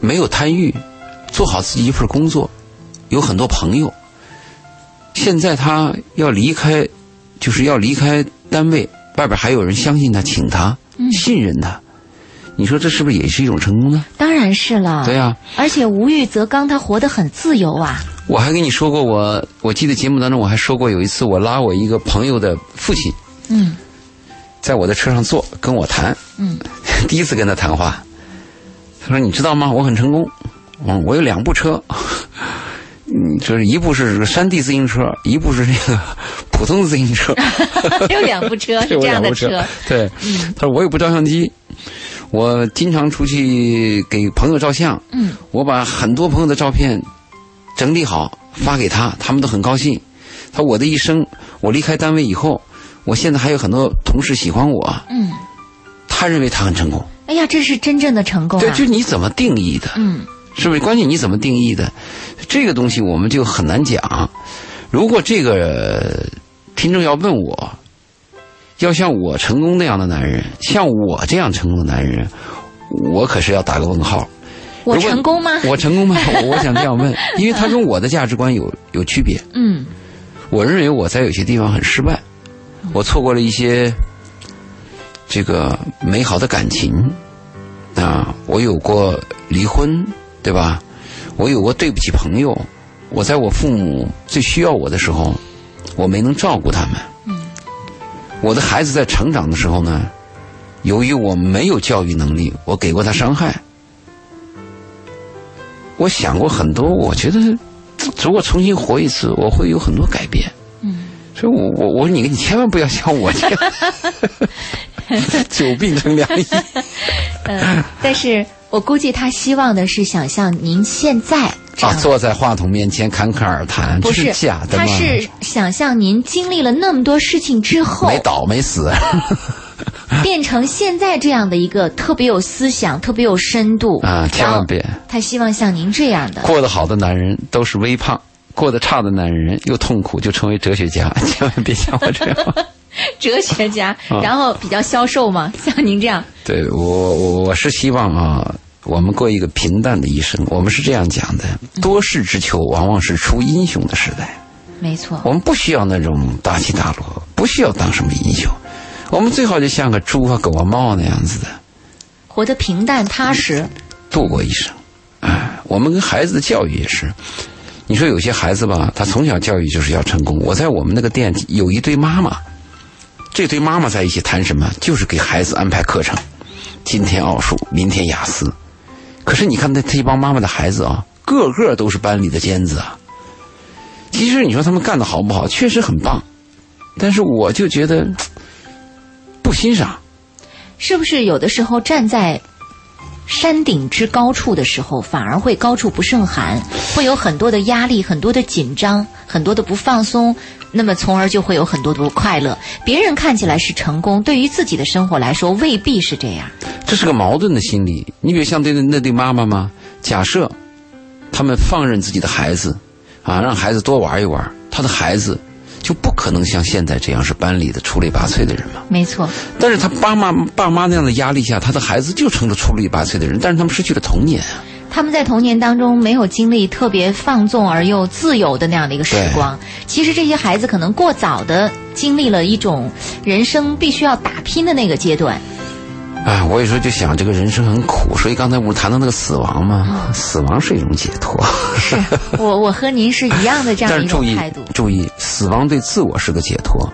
没有贪欲，做好自己一份工作，有很多朋友。现在他要离开，就是要离开单位，外边还有人相信他，请他，嗯信任他。你说这是不是也是一种成功呢？当然是了。对呀、而且无欲则刚，他活得很自由啊。我还跟你说过，我我记得节目当中我还说过，有一次我拉我一个朋友的父亲，嗯在我的车上坐，跟我谈，嗯 [LAUGHS] 第一次跟他谈话，他说：“你知道吗？我很成功，嗯，我有两部车，嗯，就是一部是山地自行车，一部是那个 [LAUGHS] 普通自行车，[LAUGHS] 有两部车 [LAUGHS] 是这样的车车。。对，他说我有部照相机，我经常出去给朋友照相，嗯我把很多朋友的照片整理好发给他，他们都很高兴。他说我的一生，我离开单位以后，我现在还有很多同事喜欢我，嗯，他认为他很成功。哎呀，这是真正的成功啊。对，就你怎么定义的，嗯是不是？关键你怎么定义的，这个东西我们就很难讲。如果这个呃听众要问我，要像我成功那样的男人，像我这样成功的男人，我可是要打个问号。我成功吗？我成功吗？我 [LAUGHS] 我想这样问，因为他跟我的价值观有有区别。嗯我认为我在有些地方很失败，我错过了一些这个美好的感情啊，我有过离婚，对吧？我有过对不起朋友，我在我父母最需要我的时候，我没能照顾他们。嗯，我的孩子在成长的时候呢，由于我没有教育能力，我给过他伤害。我想过很多，我觉得如果重新活一次，我会有很多改变。嗯，所以我我我说你你千万不要像我这样，[LAUGHS] [LAUGHS] 久病成良医。嗯，但是我估计他希望的是想象您现在啊，坐在话筒面前侃侃而谈，不这是假的吗？他是想象您经历了那么多事情之后，没倒没死。[LAUGHS] [LAUGHS] 变成现在这样的一个特别有思想、特别有深度啊千万别他希望像您这样的，过得好的男人都是微胖，过得差的男人又痛苦，就成为哲学家。[LAUGHS] 千万别像我这样。[LAUGHS] 哲学家，啊然后比较消瘦嘛，[LAUGHS] 像您这样，对我我我是希望啊，我们过一个平淡的一生。我们是这样讲的：多事之秋，往往是出英雄的时代。没错。我们不需要那种大起大落，不需要当什么英雄，我们最好就像个猪啊、狗啊、猫啊那样子的活得平淡踏实，度过一生。哎，我们跟孩子的教育也是。你说有些孩子吧，他从小教育就是要成功。我在我们那个店有一堆妈妈，这对妈妈在一起谈什么？就是给孩子安排课程，今天奥数，明天雅思。可是你看那这帮妈妈的孩子啊，个个都是班里的尖子啊。其实你说他们干的好不好，确实很棒，但是我就觉得不欣赏。是不是有的时候站在山顶之高处的时候，反而会高处不胜寒，会有很多的压力、很多的紧张、很多的不放松，那么从而就会有很多的快乐。别人看起来是成功，对于自己的生活来说未必是这样。这是个矛盾的心理。你比如像对那对妈妈吗？假设他们放任自己的孩子，啊，让孩子多玩一玩，他的孩子就不可能像现在这样是班里的出类拔萃的人嘛。没错，但是他爸妈爸妈那样的压力下，他的孩子就成了出类拔萃的人，但是他们失去了童年啊。他们在童年当中没有经历特别放纵而又自由的那样的一个时光。其实这些孩子可能过早的经历了一种人生必须要打拼的那个阶段。哎，我有时候就想，这个人生很苦，所以刚才我们谈到那个死亡嘛，死亡是一种解脱。是我我和您是一样的这样一种 [LAUGHS] 态度。注意，死亡对自我是个解脱，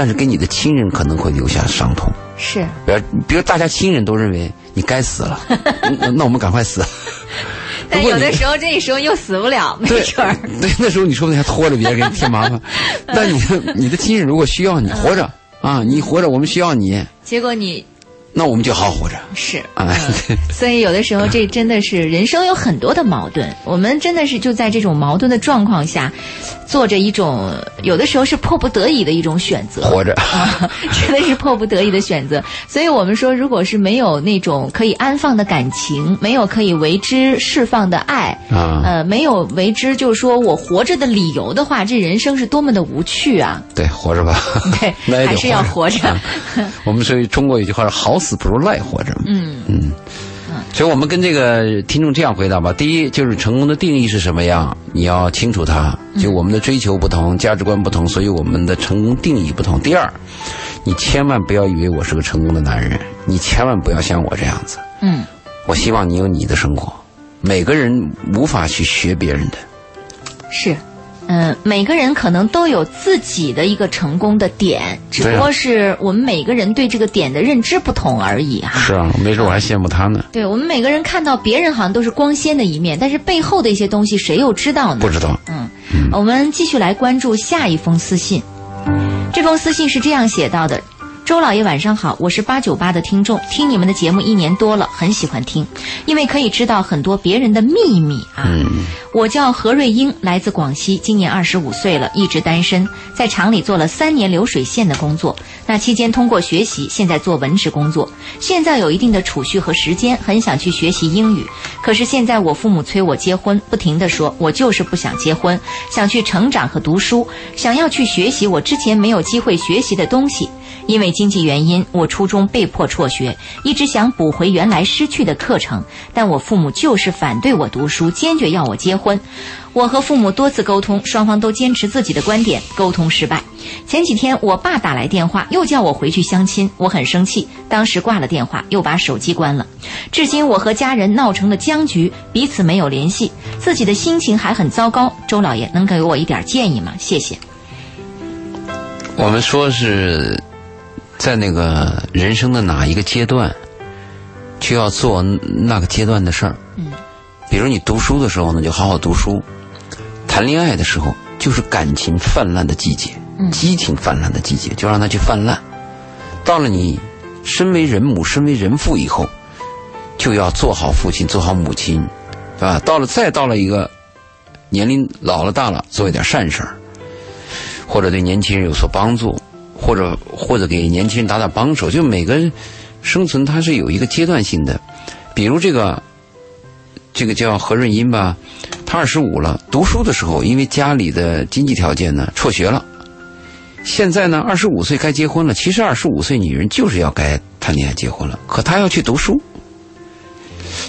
但是给你的亲人可能会留下伤痛。是，比如比如大家亲人都认为你该死了，[LAUGHS] 那我们赶快死。但有的时候这时候又死不了，[LAUGHS] 没准儿。[LAUGHS] 对，那时候你说不定还拖着别人给你添麻烦。但你的你的亲人如果需要你活着啊，你活着，我们需要你。结果你。那我们就好好活着。是，所以有的时候这真的是人生有很多的矛盾，我们真的是就在这种矛盾的状况下，做着一种有的时候是迫不得已的一种选择。活着，[LAUGHS] 真的是迫不得已的选择。所以我们说，如果是没有那种可以安放的感情，没有可以为之释放的爱，啊，呃，没有为之就是说我活着的理由的话，这人生是多么的无趣啊！对，活着吧。[LAUGHS] 对，还是要活着。我们所以中国有句话是“好”。死不如赖活着。嗯嗯，所以我们跟这个听众这样回答吧：第一，就是成功的定义是什么样，你要清楚它。就我们的追求不同，价值观不同，所以我们的成功定义不同。第二，你千万不要以为我是个成功的男人，你千万不要像我这样子。嗯，我希望你有你的生活。每个人无法去学别人的。是。嗯，每个人可能都有自己的一个成功的点，只不过是我们每个人对这个点的认知不同而已哈。是啊，没准我还羡慕他呢。对我们每个人看到别人好像都是光鲜的一面，但是背后的一些东西谁又知道呢？不知道。嗯，我们继续来关注下一封私信。这封私信是这样写到的。周老爷晚上好，我是八九八的听众，听你们的节目一年多了，很喜欢听，因为可以知道很多别人的秘密啊。我叫何瑞英，来自广西，今年二十五岁了，一直单身，在厂里做了三年流水线的工作。那期间通过学习，现在做文职工作，现在有一定的储蓄和时间，很想去学习英语。可是现在我父母催我结婚，不停的说，我就是不想结婚，想去成长和读书，想要去学习我之前没有机会学习的东西。因为经济原因，我初中被迫辍学，一直想补回原来失去的课程，但我父母就是反对我读书，坚决要我结婚。我和父母多次沟通，双方都坚持自己的观点，沟通失败。前几天我爸打来电话，又叫我回去相亲，我很生气，当时挂了电话，又把手机关了。至今我和家人闹成了僵局，彼此没有联系，自己的心情还很糟糕。周老爷能给我一点建议吗？谢谢。我们说是。在那个人生的哪一个阶段，就要做那个阶段的事儿。嗯，比如你读书的时候呢，就好好读书；谈恋爱的时候，就是感情泛滥的季节，激情泛滥的季节，就让它去泛滥。到了你身为人母、身为人父以后，就要做好父亲、做好母亲，是吧？到了再到了一个年龄老了大了，做一点善事儿，或者对年轻人有所帮助。或者或者给年轻人打打帮手，就每个人生存它是有一个阶段性的。比如这个这个叫何润英吧，他二十五了，读书的时候因为家里的经济条件呢辍学了。现在呢二十五岁该结婚了，其实二十五岁女人就是要该谈恋爱结婚了，可她要去读书，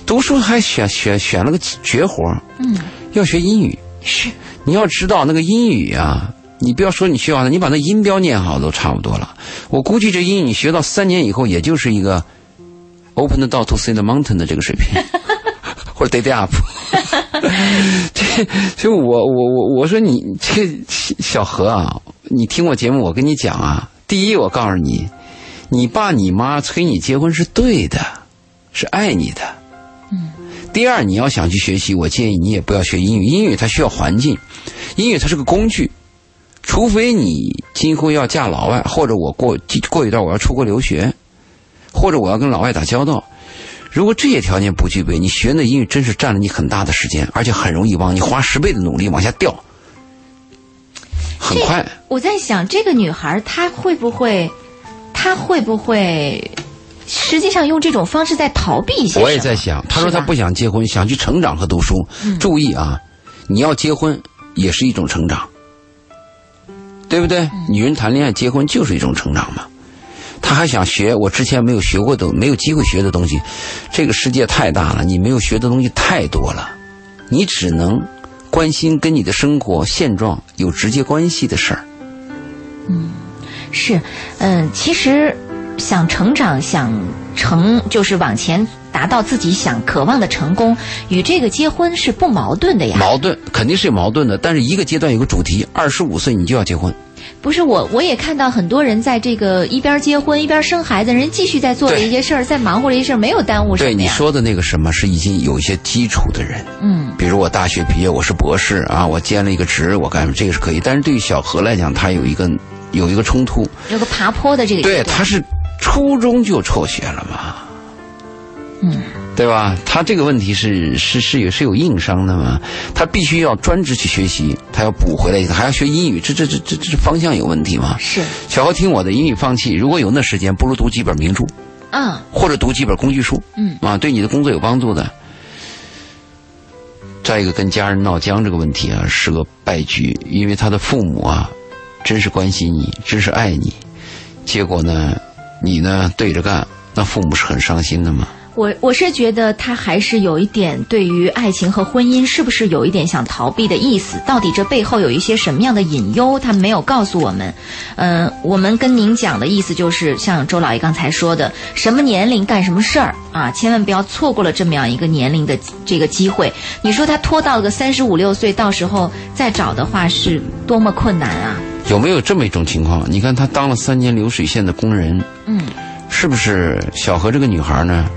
读书还选选选了个绝活嗯，要学英语。是，你要知道那个英语啊。你不要说你学好了，你把那音标念好都差不多了。我估计这英语你学到三年以后，也就是一个 open the door to see the mountain 的这个水平，[LAUGHS] 或者 day up。[LAUGHS] 这，就我我我我说你这小何啊，你听我节目，我跟你讲啊，第一，我告诉你，你爸你妈催你结婚是对的，是爱你的。嗯。第二，你要想去学习，我建议你也不要学英语，英语它需要环境，英语它是个工具，除非你今后要嫁老外，或者我过过一段我要出国留学，或者我要跟老外打交道。如果这些条件不具备，你学那英语真是占了你很大的时间，而且很容易往你花十倍的努力往下掉，很快。我在想，这个女孩她会不会，她会不会，实际上用这种方式在逃避一些？我也在想，她说她不想结婚，想去成长和读书。注意啊，你要结婚也是一种成长，对不对？女人谈恋爱、结婚就是一种成长嘛。他还想学我之前没有学过的、没有机会学的东西。这个世界太大了，你没有学的东西太多了，你只能关心跟你的生活现状有直接关系的事儿。嗯，是，嗯，其实想成长、想成，就是往前达到自己想渴望的成功，与这个结婚是不矛盾的呀。矛盾肯定是有矛盾的，但是一个阶段有个主题，二十五岁你就要结婚。不是我，我也看到很多人在这个一边结婚一边生孩子，人继续在做着一些事儿，在忙活这些事儿，没有耽误什么对你说的那个什么，是已经有一些基础的人。嗯，比如我大学毕业，我是博士啊，我兼了一个职，我干这个是可以。但是对于小何来讲，他有一个有一个冲突，有个爬坡的这个。对，他是初中就辍学了嘛。嗯。对吧？他这个问题是是是也是有硬伤的嘛？他必须要专职去学习，他要补回来，他还要学英语，这这这这这方向有问题吗？是。小何听我的，英语放弃，如果有那时间，不如读几本名著，嗯，或者读几本工具书，嗯，啊，对你的工作有帮助的。再一个，跟家人闹僵这个问题啊，是个败局，因为他的父母啊，真是关心你，真是爱你，结果呢，你呢对着干，那父母是很伤心的嘛。我我是觉得他还是有一点对于爱情和婚姻是不是有一点想逃避的意思？到底这背后有一些什么样的隐忧？他没有告诉我们。嗯，我们跟您讲的意思就是，像周老爷刚才说的，什么年龄干什么事儿啊，千万不要错过了这么样一个年龄的这个机会。你说他拖到个三十五六岁，到时候再找的话是多么困难啊？有没有这么一种情况？你看他当了三年流水线的工人，嗯，是不是小何这个女孩呢？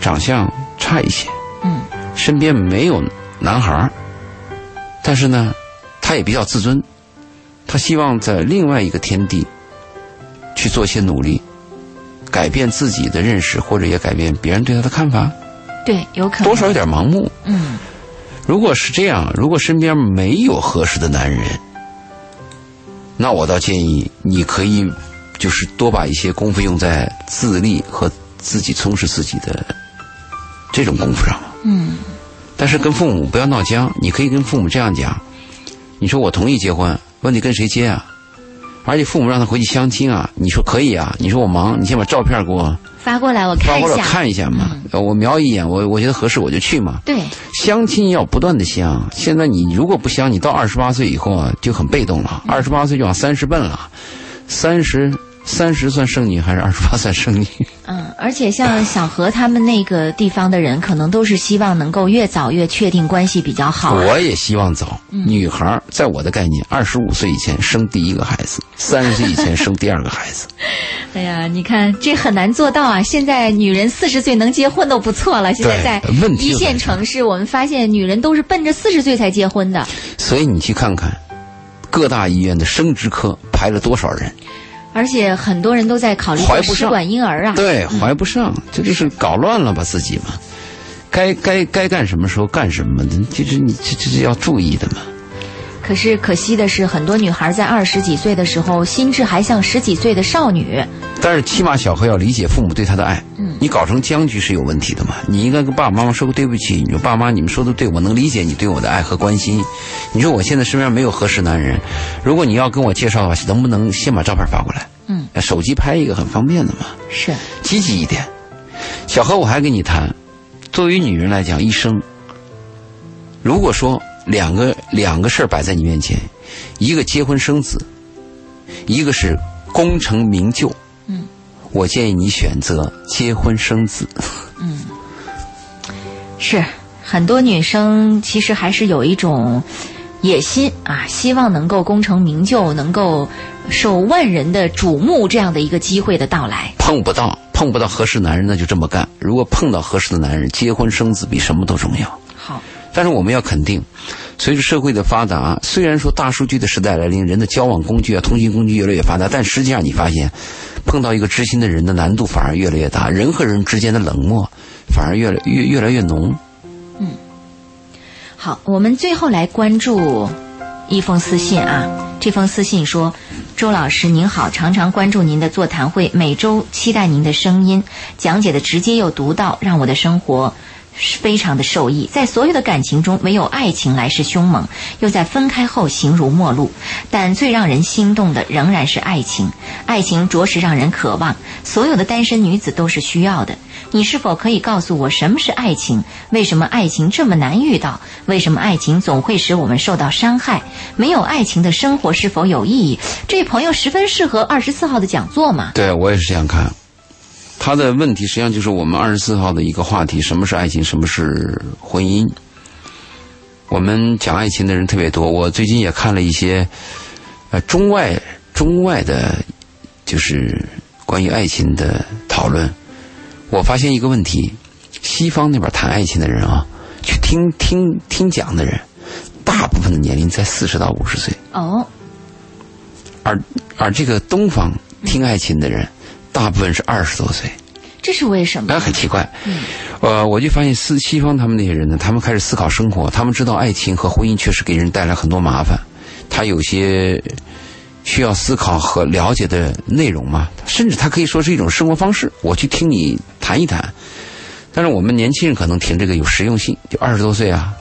长相差一些，嗯，身边没有男孩但是呢，他也比较自尊，他希望在另外一个天地去做一些努力，改变自己的认识，或者也改变别人对他的看法。对，有可能多少有点盲目。嗯，如果是这样，如果身边没有合适的男人，那我倒建议你可以就是多把一些功夫用在自立和自己充实自己的。这种功夫上，嗯，但是跟父母不要闹僵。你可以跟父母这样讲：“你说我同意结婚，问你跟谁结啊？而且父母让他回去相亲啊，你说可以啊？你说我忙，你先把照片给我发过来，我看一下，发过来看一下嘛。我瞄一眼，我我觉得合适，我就去嘛。对，相亲要不断的相。现在你如果不相，你到二十八岁以后啊，就很被动了。二十八岁就往三十奔了，三十。三十算剩女还是二十八算剩女？嗯，而且像小何他们那个地方的人，可能都是希望能够越早越确定关系比较好。我也希望早。女孩在我的概念，二十五岁以前生第一个孩子，三十岁以前生第二个孩子。[LAUGHS] 哎呀，你看这很难做到啊！现在女人四十岁能结婚都不错了。现在在一线城市，我们发现女人都是奔着四十岁才结婚的。所以你去看看，各大医院的生殖科排了多少人？而且很多人都在考虑试管婴儿啊，对，怀不上，这就是搞乱了吧自己嘛？该该该干什么时候干什么，这是你这这是要注意的嘛。可是可惜的是，很多女孩在二十几岁的时候，心智还像十几岁的少女。但是起码小何要理解父母对他的爱。嗯，你搞成僵局是有问题的嘛？你应该跟爸爸妈妈说个对不起。你说爸妈，你们说的对，我能理解你对我的爱和关心。你说我现在身边没有合适男人，如果你要跟我介绍的话，能不能先把照片发过来？嗯，手机拍一个很方便的嘛。是，积极一点。小何，我还跟你谈，作为女人来讲，一生，如果说。两个两个事儿摆在你面前，一个结婚生子，一个是功成名就。嗯，我建议你选择结婚生子。嗯，是很多女生其实还是有一种野心啊，希望能够功成名就，能够受万人的瞩目这样的一个机会的到来。碰不到。碰不到合适男人，那就这么干；如果碰到合适的男人，结婚生子比什么都重要。但是我们要肯定，随着社会的发达，虽然说大数据的时代来临，人的交往工具啊、通讯工具越来越发达，但实际上你发现，碰到一个知心的人的难度反而越来越大，人和人之间的冷漠反而越来越越来越浓。嗯好，我们最后来关注一封私信啊。这封私信说：“周老师您好，常常关注您的座谈会，每周期待您的声音，讲解的直接又独到，让我的生活。”是非常的受益，在所有的感情中，唯有爱情来势凶猛，又在分开后形如陌路。但最让人心动的仍然是爱情，爱情着实让人渴望。所有的单身女子都是需要的。你是否可以告诉我什么是爱情？为什么爱情这么难遇到？为什么爱情总会使我们受到伤害？没有爱情的生活是否有意义？这位朋友十分适合二十四号的讲座嘛？对我也是这样看。他的问题实际上就是我们二十四号的一个话题：什么是爱情？什么是婚姻？我们讲爱情的人特别多。我最近也看了一些，呃，中外中外的，就是关于爱情的讨论。我发现一个问题：西方那边谈爱情的人啊，去听听听讲的人，大部分的年龄在四十到五十岁。哦。而而这个东方听爱情的人。大部分是二十多岁，这是为什么？哎，很奇怪。嗯，呃，我就发现西西方他们那些人呢，他们开始思考生活，他们知道爱情和婚姻确实给人带来很多麻烦，他有些需要思考和了解的内容嘛，甚至他可以说是一种生活方式。我去听你谈一谈，但是我们年轻人可能听这个有实用性，就二十多岁啊，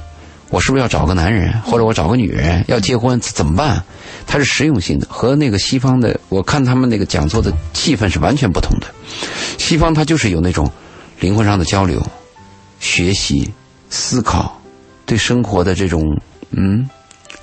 我是不是要找个男人，或者我找个女人要结婚怎么办？它是实用性的，和那个西方的，我看他们那个讲座的气氛是完全不同的。西方它就是有那种灵魂上的交流、学习、思考、对生活的这种嗯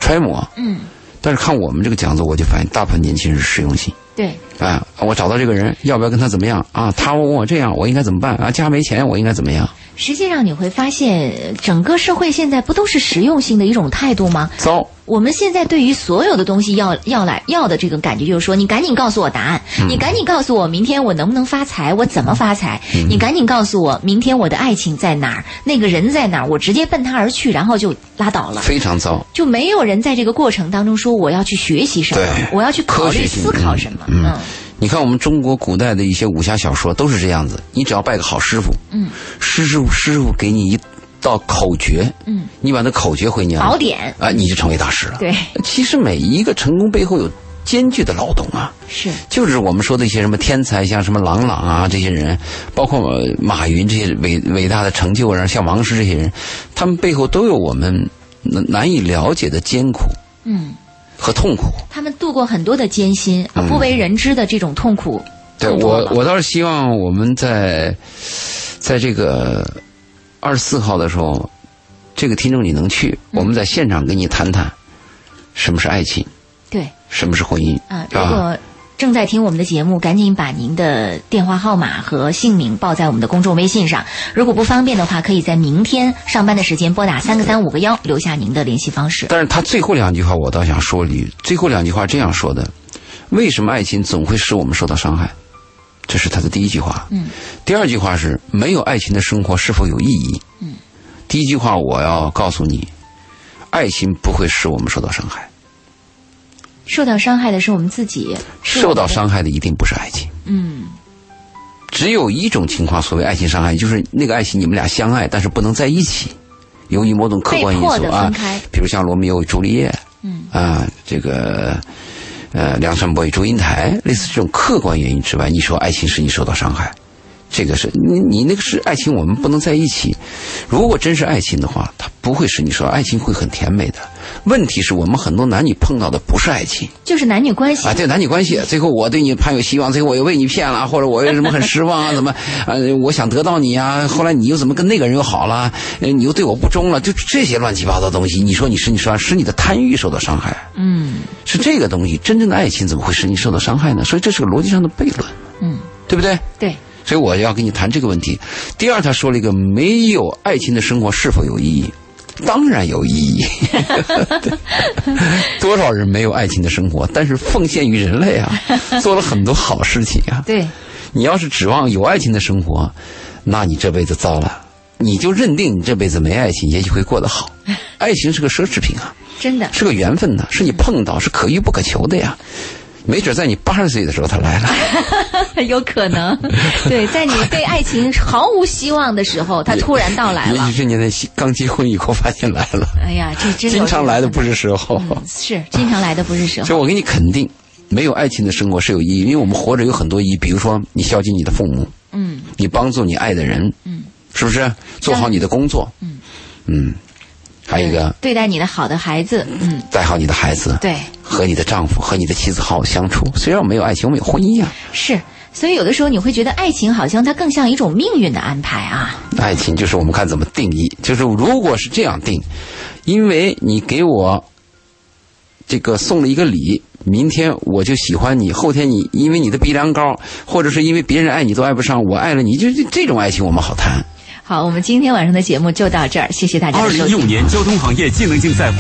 揣摩。嗯。但是看我们这个讲座，我就发现大部分年轻人是实用性。对。啊，我找到这个人，要不要跟他怎么样啊？他问我这样，我应该怎么办啊？家没钱，我应该怎么样？实际上你会发现，整个社会现在不都是实用性的一种态度吗？糟。我们现在对于所有的东西要要来要的这个感觉，就是说，你赶紧告诉我答案，你赶紧告诉我明天我能不能发财，我怎么发财？你赶紧告诉我明天我的爱情在哪儿，那个人在哪儿，我直接奔他而去，然后就拉倒了。非常糟。就没有人在这个过程当中说我要去学习什么，我要去考虑思考什么。嗯。你看，我们中国古代的一些武侠小说都是这样子。你只要拜个好师傅，嗯，师师傅师傅给你一道口诀，嗯，你把那口诀会念，宝典啊，你就成为大师了。对，其实每一个成功背后有艰巨的劳动啊，是，就是我们说的一些什么天才，像什么郎朗啊这些人，包括马云这些伟伟大的成就，然后像王石这些人，他们背后都有我们难难以了解的艰苦，嗯。和痛苦，他们度过很多的艰辛，不为人知的这种痛苦。对我，我倒是希望我们在在这个二十四号的时候，这个听众你能去，我们在现场跟你谈谈什么是爱情，对，什么是婚姻啊？如果。正在听我们的节目，赶紧把您的电话号码和姓名报在我们的公众微信上。如果不方便的话，可以在明天上班的时间拨打三个三五个幺，留下您的联系方式。但是他最后两句话，我倒想说一句：最后两句话这样说的，为什么爱情总会使我们受到伤害？这是他的第一句话。嗯。第二句话是没有爱情的生活是否有意义？嗯。第一句话我要告诉你，爱情不会使我们受到伤害。受到伤害的是我们自己。受到伤害的一定不是爱情。嗯。只有一种情况，所谓爱情伤害，就是那个爱情你们俩相爱，但是不能在一起，由于某种客观因素啊，比如像罗密欧与朱丽叶，嗯啊，这个呃梁山伯与祝英台，类似这种客观原因之外，你说爱情使你受到伤害，这个是你你那个是爱情，我们不能在一起。如果真是爱情的话，它不会使你说爱情会很甜美的。问题是我们很多男女碰到的不是爱情，就是男女关系啊，对男女关系。最后我对你盼有希望，最后我又被你骗了，或者我为什么很失望啊？怎么啊？[LAUGHS] 我想得到你啊，后来你又怎么跟那个人又好了？你又对我不忠了？就这些乱七八糟东西，你说你使你说使你的贪欲受到伤害？嗯，是这个东西。真正的爱情怎么会使你受到伤害呢？所以这是个逻辑上的悖论。嗯，对不对？对。所以我要跟你谈这个问题。第二，他说了一个没有爱情的生活是否有意义？当然有意义，[LAUGHS] 多少人没有爱情的生活，但是奉献于人类啊，[LAUGHS] 做了很多好事情啊。对，你要是指望有爱情的生活，那你这辈子糟了。你就认定你这辈子没爱情，也许会过得好。[LAUGHS] 爱情是个奢侈品啊，真的是个缘分呢，是你碰到，是可遇不可求的呀。没准在你八十岁的时候他来了，[LAUGHS] 有可能。对，在你对爱情毫无希望的时候，他突然到来了。[LAUGHS] 也许是你在刚结婚以后发现来了。哎呀，这真经常来的不是时候。嗯、是经常来的不是时候。所以我给你肯定，没有爱情的生活是有意义，因为我们活着有很多意义，比如说你孝敬你的父母，嗯，你帮助你爱的人，嗯，是不是做好你的工作？嗯嗯，还有一个对待你的好的孩子，嗯，带好你的孩子，对，和你的丈夫和你的妻子好好相处。虽然我们没有爱情，我们有婚姻啊。是，所以有的时候你会觉得爱情好像它更像一种命运的安排啊。爱情就是我们看怎么定义，就是如果是这样定，因为你给我这个送了一个礼，明天我就喜欢你，后天你因为你的鼻梁高，或者是因为别人爱你都爱不上，我爱了你，就这这种爱情我们好谈。好，我们今天晚上的节目就到这儿，谢谢大家的收听。二零一五年交通行业技能竞赛。